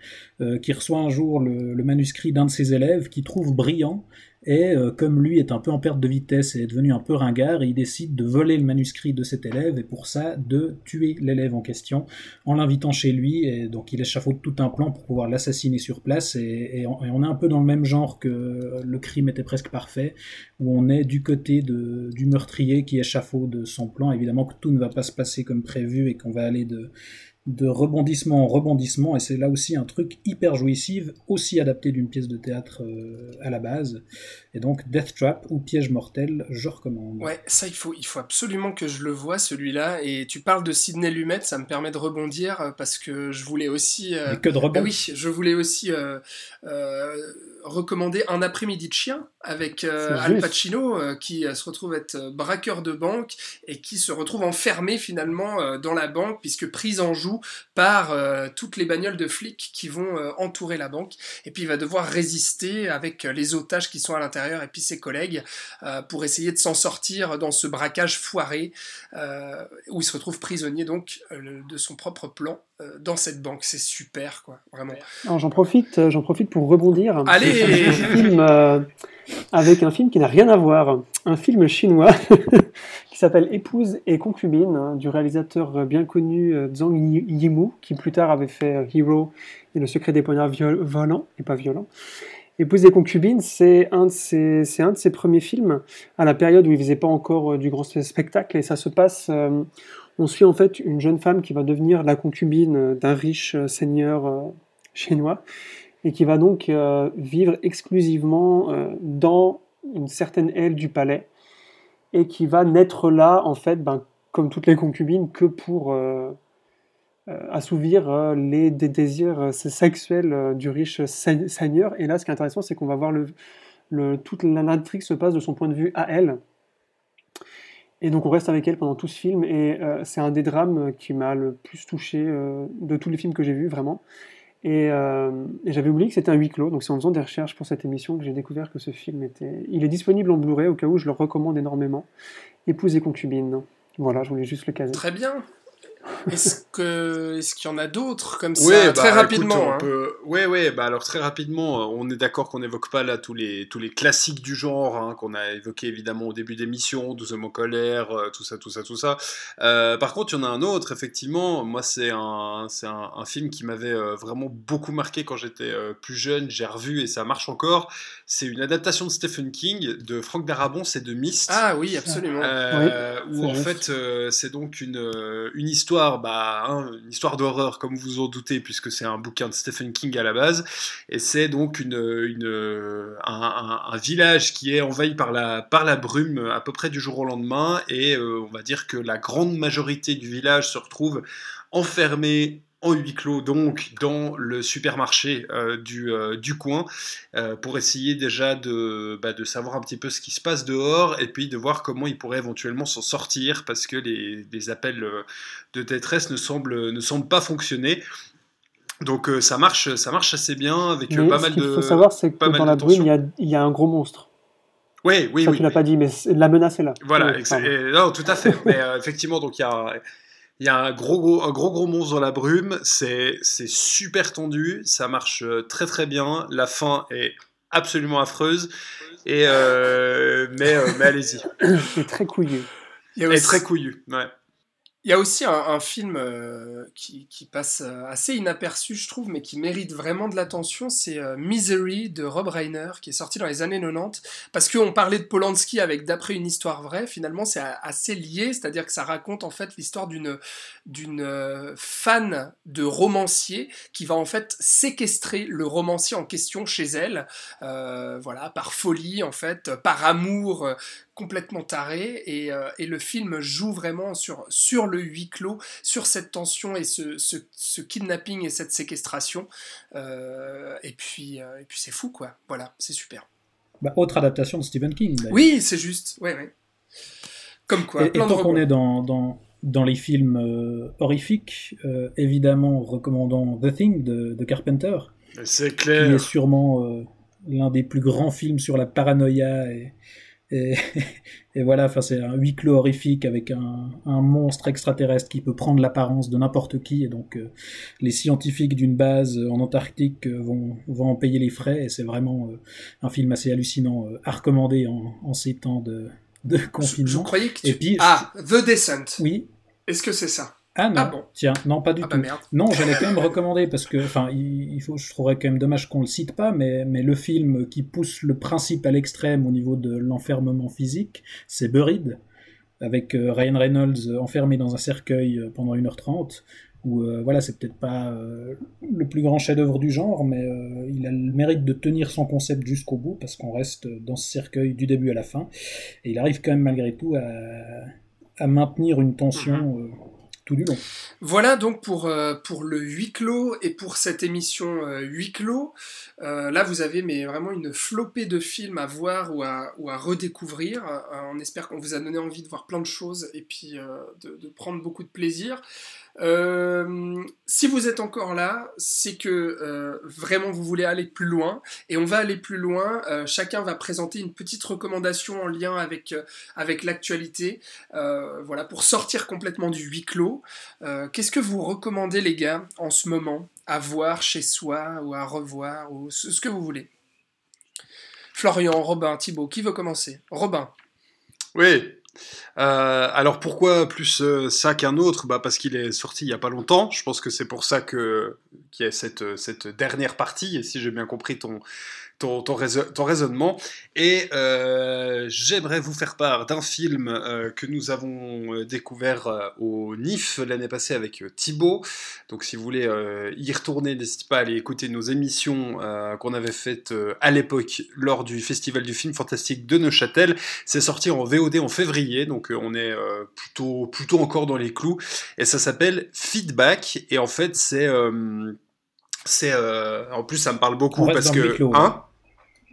qui reçoit un jour le manuscrit d'un de ses élèves, qui trouve brillant, et euh, comme lui est un peu en perte de vitesse et est devenu un peu ringard, il décide de voler le manuscrit de cet élève et pour ça de tuer l'élève en question en l'invitant chez lui. Et donc il échafaude tout un plan pour pouvoir l'assassiner sur place. Et, on, est un peu dans le même genre que le crime était presque parfait, où on est du côté du meurtrier qui échafaude son plan. Évidemment que tout ne va pas se passer comme prévu et qu'on va aller de de rebondissement en rebondissement, et c'est là aussi un truc hyper jouissif, aussi adapté d'une pièce de théâtre euh, à la base. Et donc Death Trap ou Piège mortel, je recommande. Ouais, ça, il faut, il faut absolument que je le vois, celui-là. Et tu parles de Sidney Lumet, ça me permet de rebondir euh, parce que je voulais aussi. euh, Mais que de bah rebond. oui, je voulais aussi euh, recommander Un après-midi de chien avec Al. Pacino qui se retrouve être braqueur de banque et qui se retrouve enfermé finalement dans la banque puisque prise en joue par euh, toutes les bagnoles de flics qui vont euh, entourer la banque. Et puis il va devoir résister avec euh, les otages qui sont à l'intérieur et puis ses collègues pour essayer de s'en sortir dans ce braquage foiré où il se retrouve prisonnier donc de son propre plan dans cette banque. C'est super quoi, vraiment. J'en profite, j'en profite pour rebondir. Allez avec un film qui n'a rien à voir, un film chinois qui s'appelle Épouse et concubine hein, du réalisateur bien connu euh, Zhang Yi- Yimou qui plus tard avait fait euh, Hero et Le secret des poignards volants et pas violents. Épouse et concubine, c'est un, de ses- un de ses premiers films à la période où il faisait pas encore euh, du grand spectacle et ça se passe. on suit en fait une jeune femme qui va devenir la concubine d'un riche seigneur chinois et qui va donc euh, vivre exclusivement euh, dans une certaine aile du palais et qui va naître là en fait ben, comme toutes les concubines que pour euh, assouvir les désirs sexuels du riche se- seigneur. Et là ce qui est intéressant c'est qu'on va voir le, le, toute l'intrigue se passe de son point de vue à elle. Et donc on reste avec elle pendant tout ce film et c'est un des drames qui m'a le plus touché de tous les films que j'ai vus vraiment et, euh, et j'avais oublié que c'était un huis clos, donc c'est en faisant des recherches pour cette émission que j'ai découvert que ce film était. Il est disponible en Blu-ray au cas où je le recommande énormément. Épouse et concubine. Voilà, je voulais juste le caser. Très bien. Que est-ce qu'il y en a d'autres comme ça Ouais, bah, très écoute, rapidement on hein? peut- Ouais, ouais, bah alors très rapidement, euh, on est d'accord qu'on n'évoque pas là tous les, tous les classiques du genre, hein, qu'on a évoqué évidemment au début d'émission, 12 hommes en colère, euh, tout ça, tout ça, tout ça. Euh, par contre, il y en a un autre, effectivement, moi c'est un, c'est un, un film qui m'avait euh, vraiment beaucoup marqué quand j'étais euh, plus jeune, j'ai revu et ça marche encore. C'est une adaptation de Stephen King, de Frank Darabont, c'est de Myst. Ah oui, absolument. Euh, où en fait euh, c'est donc une, une histoire, bah, hein, une histoire d'horreur comme vous en doutez puisque c'est un bouquin de Stephen King à la base. Et c'est donc une, un, village qui est envahi par la, brume à peu près du jour au lendemain. Et euh, on va dire que la grande majorité du village se retrouve enfermé en huis clos, donc dans le supermarché euh, du, euh, du coin, euh, pour essayer déjà de, bah, de savoir un petit peu ce qui se passe dehors et puis de voir comment ils pourraient éventuellement s'en sortir parce que les, les appels de détresse ne semblent, ne semblent pas fonctionner. Donc ça, marche, ça marche assez bien avec euh, Mais pas ce mal qu'il de. faut savoir, c'est que pas mal dans de la brume, il y a, il y a un gros monstre. Oui, oui, Ça, oui. tu l'as pas dit, mais la menace est là. Voilà, Oui, et- non, tout à fait. Mais euh, effectivement, donc il y a, il y a un gros, gros, un gros, gros monstre dans la brume. C'est, c'est super tendu. Ça marche euh, très, très bien. La fin est absolument affreuse. Et euh, mais, euh, mais allez-y. C'est très couillu. Il y a Elle est aussi, très couillue. Ouais. Il y a aussi un, film euh, qui, passe euh, assez inaperçu, je trouve, mais qui mérite vraiment de l'attention, c'est euh, Misery de Rob Reiner, qui est sorti dans les années 90. Parce qu'on parlait de Polanski avec D'après une histoire vraie, finalement c'est assez lié, c'est-à-dire que ça raconte en fait l'histoire d'une fan de romancier qui va en fait séquestrer le romancier en question chez elle, voilà, par folie en fait, par amour complètement taré, et, euh, et le film joue vraiment sur, sur le huis clos, sur cette tension et ce, ce, ce kidnapping et cette séquestration, Euh, et puis, euh, et puis c'est fou quoi, voilà, c'est super. Bah, autre adaptation de Stephen King. d'ailleurs. Oui, c'est juste, ouais, ouais. Comme quoi, et, et plein de tant qu'on est dans, dans, dans les films euh, horrifiques, euh, évidemment, recommandons The Thing de, de Carpenter, C'est qui clair. est sûrement euh, l'un des plus grands films sur la paranoïa et, et, et voilà, enfin c'est un huis clos horrifique avec un, un monstre extraterrestre qui peut prendre l'apparence de n'importe qui et donc euh, les scientifiques d'une base euh, en Antarctique euh, vont, vont en payer les frais et c'est vraiment euh, un film assez hallucinant euh, à recommander en, en ces temps de, de Je, je confinement. croyais que tu... Et puis- Ah, The Descent. Oui. Est-ce que c'est ça? Ah non, Ah bon. tiens, non pas du Ah tout. bah merde. Non, j'allais quand même recommander parce que, enfin, il il faut, je trouverais quand même dommage qu'on le cite pas, mais, mais le film qui pousse le principe à l'extrême au niveau de l'enfermement physique, c'est Buried, avec euh, Ryan Reynolds enfermé dans un cercueil euh, pendant 1h30, où euh, voilà, c'est peut-être pas euh, le plus grand chef-d'œuvre du genre, mais euh, il a le mérite de tenir son concept jusqu'au bout parce qu'on reste dans ce cercueil du début à la fin, et il arrive quand même malgré tout à, à maintenir une tension euh, Voilà donc pour, euh, pour le huis clos et pour cette émission euh, huis clos. Euh, là, vous avez mais vraiment une flopée de films à voir ou à, ou à redécouvrir. On espère qu'on vous a donné envie de voir plein de choses et puis de prendre beaucoup de plaisir. Euh, si vous êtes encore là, c'est que euh, vraiment vous voulez aller plus loin et on va aller plus loin. Euh, chacun va présenter une petite recommandation en lien avec, avec l'actualité. Voilà, pour sortir complètement du huis clos. Qu'est-ce que vous recommandez, les gars, en ce moment, à voir chez soi ou à revoir ou ce, ce que vous voulez? Florian, Robin, Thibaut, qui veut commencer? Robin. Oui. Euh, alors pourquoi plus euh, ça qu'un autre? Bah Parce qu'il est sorti il y a pas longtemps. Je pense que c'est pour ça qu'il y a cette, cette dernière partie, et si j'ai bien compris ton, ton, ton, raison- ton raisonnement. Et euh, j'aimerais vous faire part d'un film euh, que nous avons euh, découvert au NIF l'année passée avec Thibaut. Donc si vous voulez y retourner, n'hésitez pas à aller écouter nos émissions qu'on avait faites à l'époque lors du Festival du film fantastique de Neuchâtel. C'est sorti en VOD en février, donc on est plutôt, plutôt encore dans les clous. Et ça s'appelle Feedback. Et en fait, c'est... c'est euh, en plus, ça me parle beaucoup parce que... hein?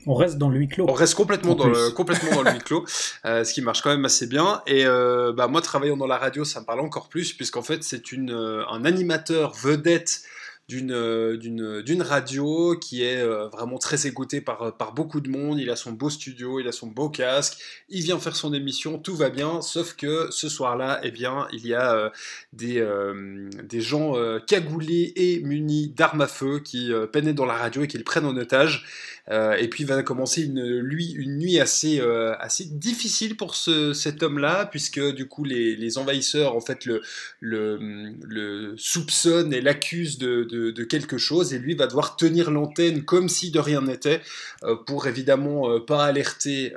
On reste dans le huis clos. on reste complètement En dans, le, complètement dans le huis clos, euh, ce qui marche quand même assez bien. Et euh, bah, moi, travaillant dans la radio, ça me parle encore plus, puisqu'en fait, c'est une, euh, un animateur vedette d'une d'une d'une radio qui est vraiment très écouté par, par beaucoup de monde. Il a son beau studio, il a son beau casque, il vient faire son émission, tout va bien, sauf que ce soir-là, eh bien, il y a euh, des, euh, des gens euh, cagoulés et munis d'armes à feu qui pénètrent dans la radio et qui le prennent en otage. Euh, et puis va commencer une, lui, une nuit assez, euh, assez difficile pour ce, cet homme-là, puisque du coup les, envahisseurs en fait le, le, soupçonnent et l'accusent de, quelque chose, et lui va devoir tenir l'antenne comme si de rien n'était, euh, pour évidemment pas alerter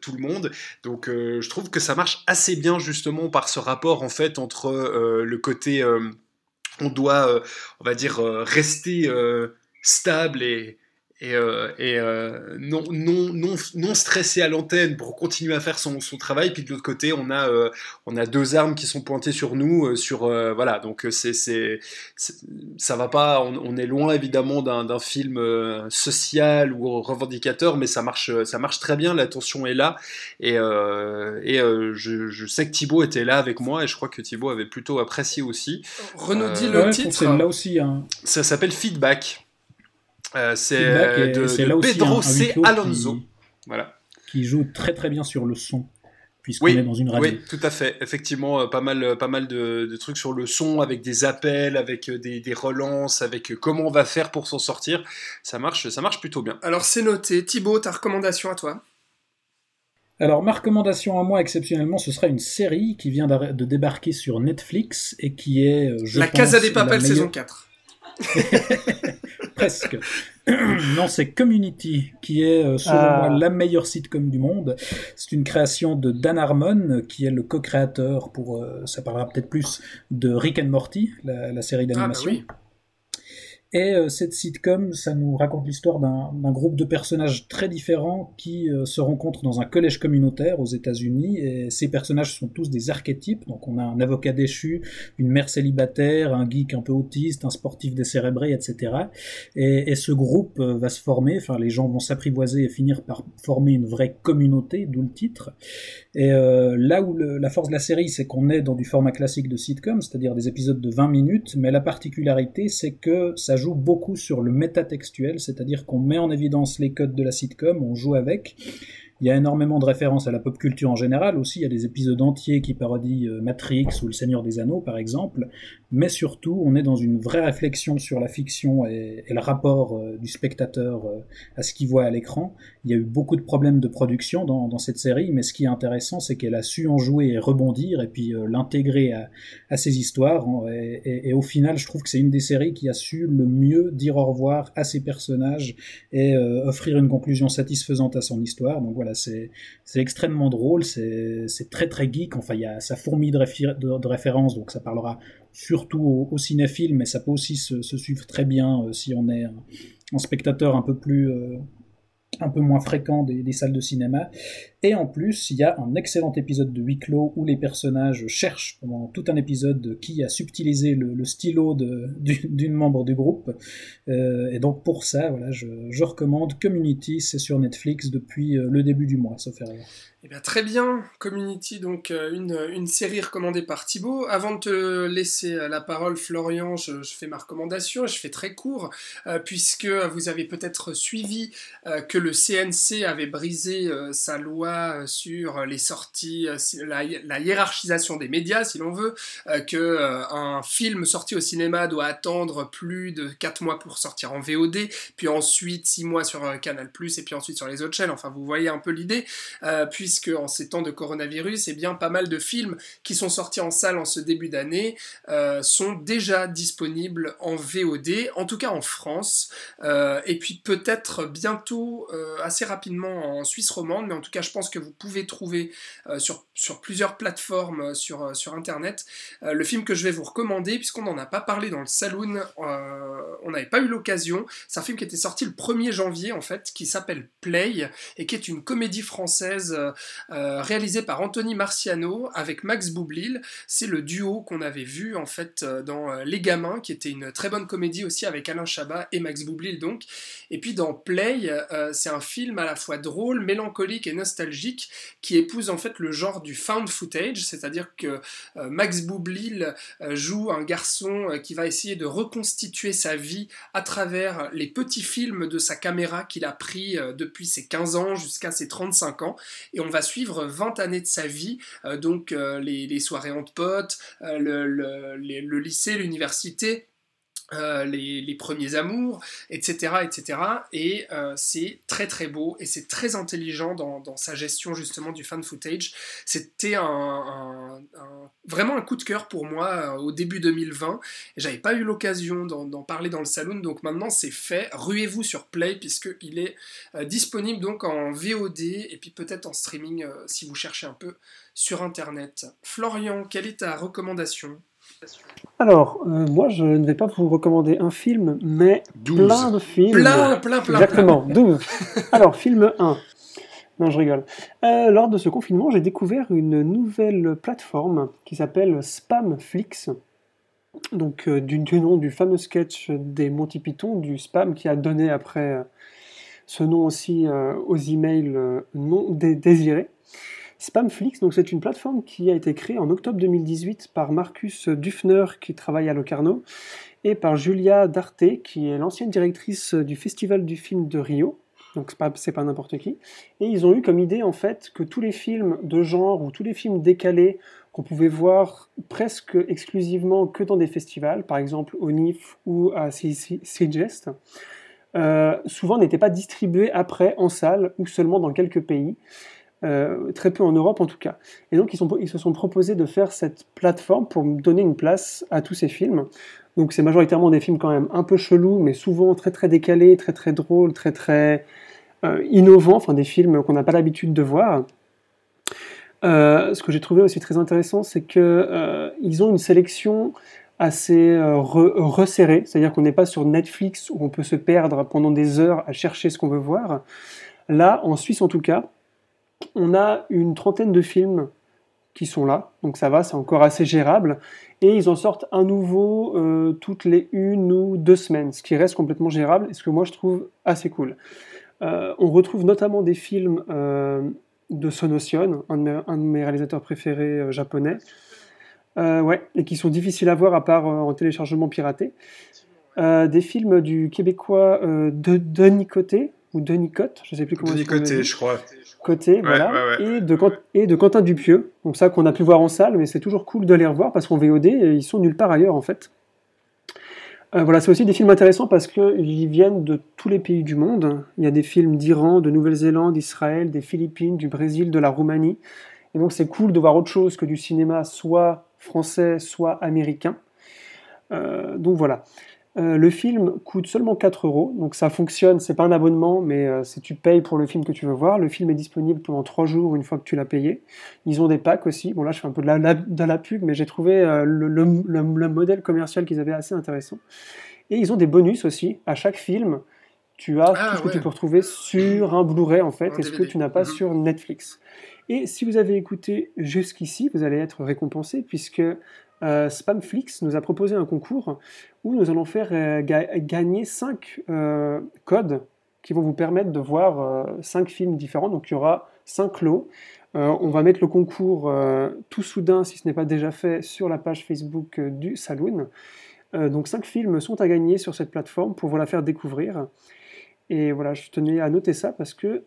tout le monde. Donc je trouve que ça marche assez bien justement par ce rapport en fait entre le côté on doit, on va dire, rester stable et, et, euh, et euh, non, non, non, non stressé à l'antenne pour continuer à faire son, son travail. Puis de l'autre côté, on a, euh, on a deux armes qui sont pointées sur nous. euh, sur, euh, voilà, donc c'est, c'est, c'est- ça va pas. On, on est loin évidemment d'un, d'un film euh, social ou revendicateur, mais ça marche, ça marche très bien. La tension est là. Et, euh, et euh, je, je sais que Thibaut était là avec moi et je crois que Thibaut avait plutôt apprécié aussi. Renaud dit Euh, le Ouais, titre. c'est là aussi un. Ça s'appelle Feedback. Euh, c'est euh, de, c'est de Pedro huis C. Alonso. Qui, Voilà. qui joue très très bien sur le son, puisqu'on Oui, est dans une radio. Oui, tout à fait. Effectivement, euh, pas mal, pas mal de, de trucs sur le son, avec des appels, avec des, des relances, avec comment on va faire pour s'en sortir. Ça marche, ça marche plutôt bien. Alors c'est noté. Thibaut, ta recommandation à toi? Alors, ma recommandation à moi, exceptionnellement, ce sera une série qui vient de débarquer sur Netflix et qui est. Je La pense, Casa des Papel meilleure- saison 4. Presque. non, c'est Community, qui est, euh, selon Ah. moi, la meilleure sitcom du monde. C'est une création de Dan Harmon, qui est le co-créateur, pour, euh, ça parlera peut-être plus, de Rick and Morty, la, la série Ah, bah d'animation. oui. Et euh, cette sitcom, ça nous raconte l'histoire d'un groupe de personnages très différents qui euh, se rencontrent dans un collège communautaire aux États-Unis. Et ces personnages sont tous des archétypes. Donc on a un avocat déchu, une mère célibataire, un geek un peu autiste, un sportif décérébré, etc. Et, ce groupe euh, va se former. Enfin, les gens vont s'apprivoiser et finir par former une vraie communauté, d'où le titre. Et là où la force de la série, c'est qu'on est dans du format classique de sitcom, c'est-à-dire des épisodes de 20 minutes, mais la particularité, c'est que ça joue beaucoup sur le métatextuel, c'est-à-dire qu'on met en évidence les codes de la sitcom, on joue avec. Il y a énormément de références à la pop culture en général aussi, il y a des épisodes entiers qui parodient euh, Matrix ou Le Seigneur des Anneaux par exemple, mais surtout on est dans une vraie réflexion sur la fiction et, le rapport euh, du spectateur euh, à ce qu'il voit à l'écran. Il y a eu beaucoup de problèmes de production dans, cette série, mais ce qui est intéressant, c'est qu'elle a su en jouer et rebondir, et puis euh, l'intégrer à, ses histoires. Et, au final, je trouve que c'est une des séries qui a su le mieux dire au revoir à ses personnages et offrir une conclusion satisfaisante à son histoire. Donc voilà, c'est extrêmement drôle, c'est très très geek. Enfin, il y a ça fourmille de, de, de références, donc ça parlera surtout aux cinéphiles, mais ça peut aussi se, se suivre très bien euh, si on est un, spectateur un peu plus euh, un peu moins fréquent des salles de cinéma. Et en plus, il y a un excellent épisode de huis clos où les personnages cherchent pendant tout un épisode qui a subtilisé le, stylo d'une membre du groupe. Euh, et donc pour ça, voilà, je, recommande Community, c'est sur Netflix depuis euh, le début du mois, sauf erreur. Eh bien, très bien, Community, donc euh, une, série recommandée par Thibaut. Avant de te laisser la parole, Florian, je, fais ma recommandation, je fais très court, puisque vous avez peut-être suivi que le CNC avait brisé sa loi euh, sur les sorties, euh, la, hiérarchisation des médias, si l'on veut, euh, que un film sorti au cinéma doit attendre plus de 4 mois pour sortir en VOD, puis ensuite 6 mois sur Canal+, et puis ensuite sur les autres chaînes, enfin vous voyez un peu l'idée, puisque en ces temps de coronavirus, eh bien pas mal de films qui sont sortis en salle en ce début d'année sont déjà disponibles en VOD, en tout cas en France, et puis peut-être bientôt, assez rapidement en Suisse romande, mais en tout cas je pense que vous pouvez trouver euh, sur, sur plusieurs plateformes euh, sur, euh, sur Internet le film que je vais vous recommander, puisqu'on n'en a pas parlé dans le Saloon, on n'avait pas eu l'occasion, c'est un film qui était sorti le 1er janvier en fait, qui s'appelle Play, et qui est une comédie française réalisée par Anthony Marciano avec Max Boublil. C'est le duo qu'on avait vu en fait dans Les Gamins, qui était une très bonne comédie aussi avec Alain Chabat et Max Boublil donc. Et puis dans Play, c'est un film à la fois drôle, mélancolique et nostalgique qui épouse en fait le genre du found footage, c'est-à-dire que euh, Max Boublil euh, joue un garçon euh, qui va essayer de reconstituer sa vie à travers les petits films de sa caméra qu'il a pris depuis ses 15 ans jusqu'à ses 35 ans et on va suivre 20 années de sa vie, donc les, soirées entre potes, le lycée, l'université. Euh, les, premiers amours, etc. etc. Et euh, c'est très très beau et c'est très intelligent dans, sa gestion justement du fan footage. C'était vraiment un coup de cœur pour moi euh, au début 2020. Et J'avais pas eu l'occasion d'en parler dans le salon, donc maintenant c'est fait. Ruez-vous sur Play puisqu'il est disponible donc en VOD et puis peut-être en streaming si vous cherchez un peu sur internet. Florian, quelle est ta recommandation? Alors, euh, moi, je ne vais pas vous recommander un film, mais 12. plein de films. Plein, plein, plein. Exactement, 12. Alors, film 1. Non, je rigole. Euh, lors de ce confinement, j'ai découvert une nouvelle plateforme qui s'appelle Spamflix. Donc, euh, du, du nom du fameux sketch des Monty Python, du spam qui a donné après euh, ce nom aussi euh, aux emails euh, non dé- désirés. Spamflix, donc c'est une plateforme qui a été créée en octobre 2018 par Marcus Dufner qui travaille à Locarno et par Julia Darte qui est l'ancienne directrice du Festival du film de Rio. Donc c'est pas, pas n'importe qui. Et ils ont eu comme idée en fait que tous les films de genre ou tous les films décalés qu'on pouvait voir presque exclusivement que dans des festivals, par exemple au NIF ou à Sigest, euh, souvent n'étaient pas distribués après en salle ou seulement dans quelques pays. Euh, très peu en Europe en tout cas. Et donc ils, se sont proposés de faire cette plateforme pour donner une place à tous ces films. Donc c'est majoritairement des films quand même un peu chelous, mais souvent très très décalés, très très drôles, très très euh, innovants, enfin des films qu'on n'a pas l'habitude de voir. Euh, ce que j'ai trouvé aussi très intéressant, c'est que ils ont une sélection assez resserrée, c'est-à-dire qu'on n'est pas sur Netflix où on peut se perdre pendant des heures à chercher ce qu'on veut voir. Là, en Suisse en tout cas, on a une trentaine de films qui sont là, donc ça va, c'est encore assez gérable. Et ils en sortent un nouveau euh, toutes les une ou deux semaines, ce qui reste complètement gérable et ce que moi je trouve assez cool. Euh, on retrouve notamment des films euh, de Sonotion, un de, mes, réalisateurs préférés japonais, ouais, et qui sont difficiles à voir à part en téléchargement piraté. des films du québécois de Denis Côté, ou Denis Cotte, je ne sais plus comment Denis Côté, je crois côté, voilà, Et, de, et de Quentin Dupieux. Donc ça qu'on a pu voir en salle, mais c'est toujours cool de les revoir parce qu'en VOD, ils sont nulle part ailleurs en fait. Euh, voilà, c'est aussi des films intéressants parce qu'ils viennent de tous les pays du monde. Il y a des films d'Iran, de Nouvelle-Zélande, d'Israël, des Philippines, du Brésil, de la Roumanie. Et donc c'est cool de voir autre chose que du cinéma soit français, soit américain. Euh, donc voilà. Euh, le film coûte seulement 4 euros, donc ça fonctionne, c'est pas un abonnement, mais euh, si tu payes pour le film que tu veux voir, le film est disponible pendant 3 jours une fois que tu l'as payé. Ils ont des packs aussi, bon là je fais un peu de la, de la pub, mais j'ai trouvé euh, le, modèle commercial qu'ils avaient assez intéressant. Et ils ont des bonus aussi, à chaque film, tu as ah, tout ce que tu peux retrouver sur un Blu-ray en fait, et ce que tu n'as pas mhm. sur Netflix. Et si vous avez écouté jusqu'ici, vous allez être récompensé puisque euh, Spamflix nous a proposé un concours où nous allons faire euh, gagner 5 euh, codes qui vont vous permettre de voir 5 films différents. Donc il y aura 5 lots. on va mettre le concours tout soudain, si ce n'est pas déjà fait, sur la page Facebook du Saloon. donc 5 films sont à gagner sur cette plateforme pour vous la faire découvrir. Et voilà, je tenais à noter ça parce que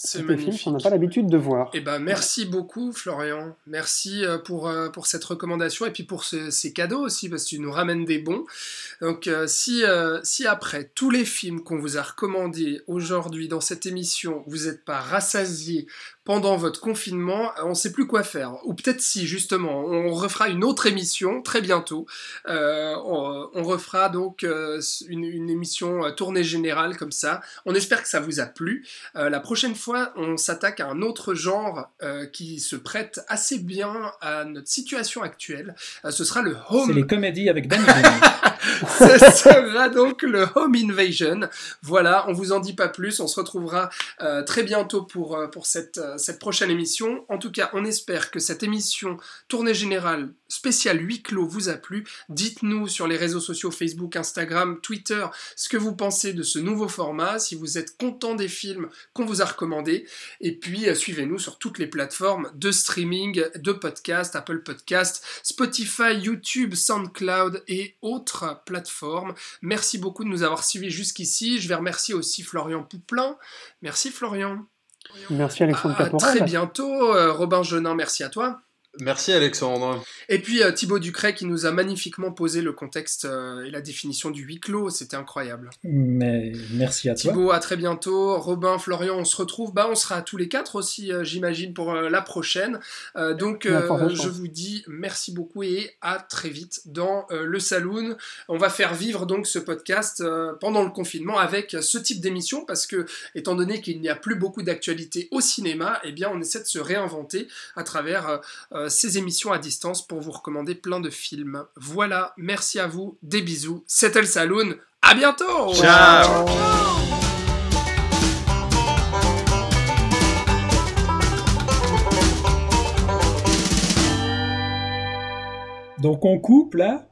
c'est magnifique. On n'a pas l'habitude de voir. Eh ben, merci beaucoup, Florian. Merci euh, pour, euh, pour cette recommandation et puis pour ces cadeaux aussi, parce que tu nous ramènes des bons. Donc, euh, si, si après tous les films qu'on vous a recommandés aujourd'hui dans cette émission, vous n'êtes pas rassasiés pendant votre confinement, on ne sait plus quoi faire. Ou peut-être si, justement, on refera une autre émission très bientôt. Euh, on, refera donc une, émission tournée générale comme ça. On espère que ça vous a plu. la prochaine fois, on s'attaque à un autre genre qui se prête assez bien à notre situation actuelle. ce sera le home. C'est les comédies avec Danny Ce sera donc le home invasion. Voilà, on vous en dit pas plus. On se retrouvera très bientôt pour, pour cette cette prochaine émission. En tout cas, on espère que cette émission tournée générale spéciale huis clos vous a plu. Dites-nous sur les réseaux sociaux Facebook, Instagram, Twitter ce que vous pensez de ce nouveau format, si vous êtes content des films qu'on vous a recommandés. Et puis, euh, suivez-nous sur toutes les plateformes de streaming, de podcast, Apple Podcast, Spotify, YouTube, SoundCloud et autres plateformes. Merci beaucoup de nous avoir suivis jusqu'ici. Je vais remercier aussi Florian Pouplin. Merci Florian. Merci Alexandre À très bientôt, euh, Robin Genin, merci à toi. Merci Alexandre. Et puis euh, Thibaut Ducret qui nous a magnifiquement posé le contexte euh, et la définition du huis clos, c'était incroyable. Mais merci à toi. Thibaut, à très bientôt. Robin, Florian, on se retrouve. Bah, on sera tous les quatre aussi, euh, j'imagine, pour la prochaine. donc je vous dis merci beaucoup et à très vite dans le saloon. On va faire vivre donc ce podcast pendant le confinement avec ce type d'émission parce que étant donné qu'il n'y a plus beaucoup d'actualité au cinéma, eh bien on essaie de se réinventer à travers ces émissions à distance pour vous recommander plein de films. Voilà, merci à vous, des bisous, c'était le Saloon, à bientôt! Ciao. Donc on coupe là?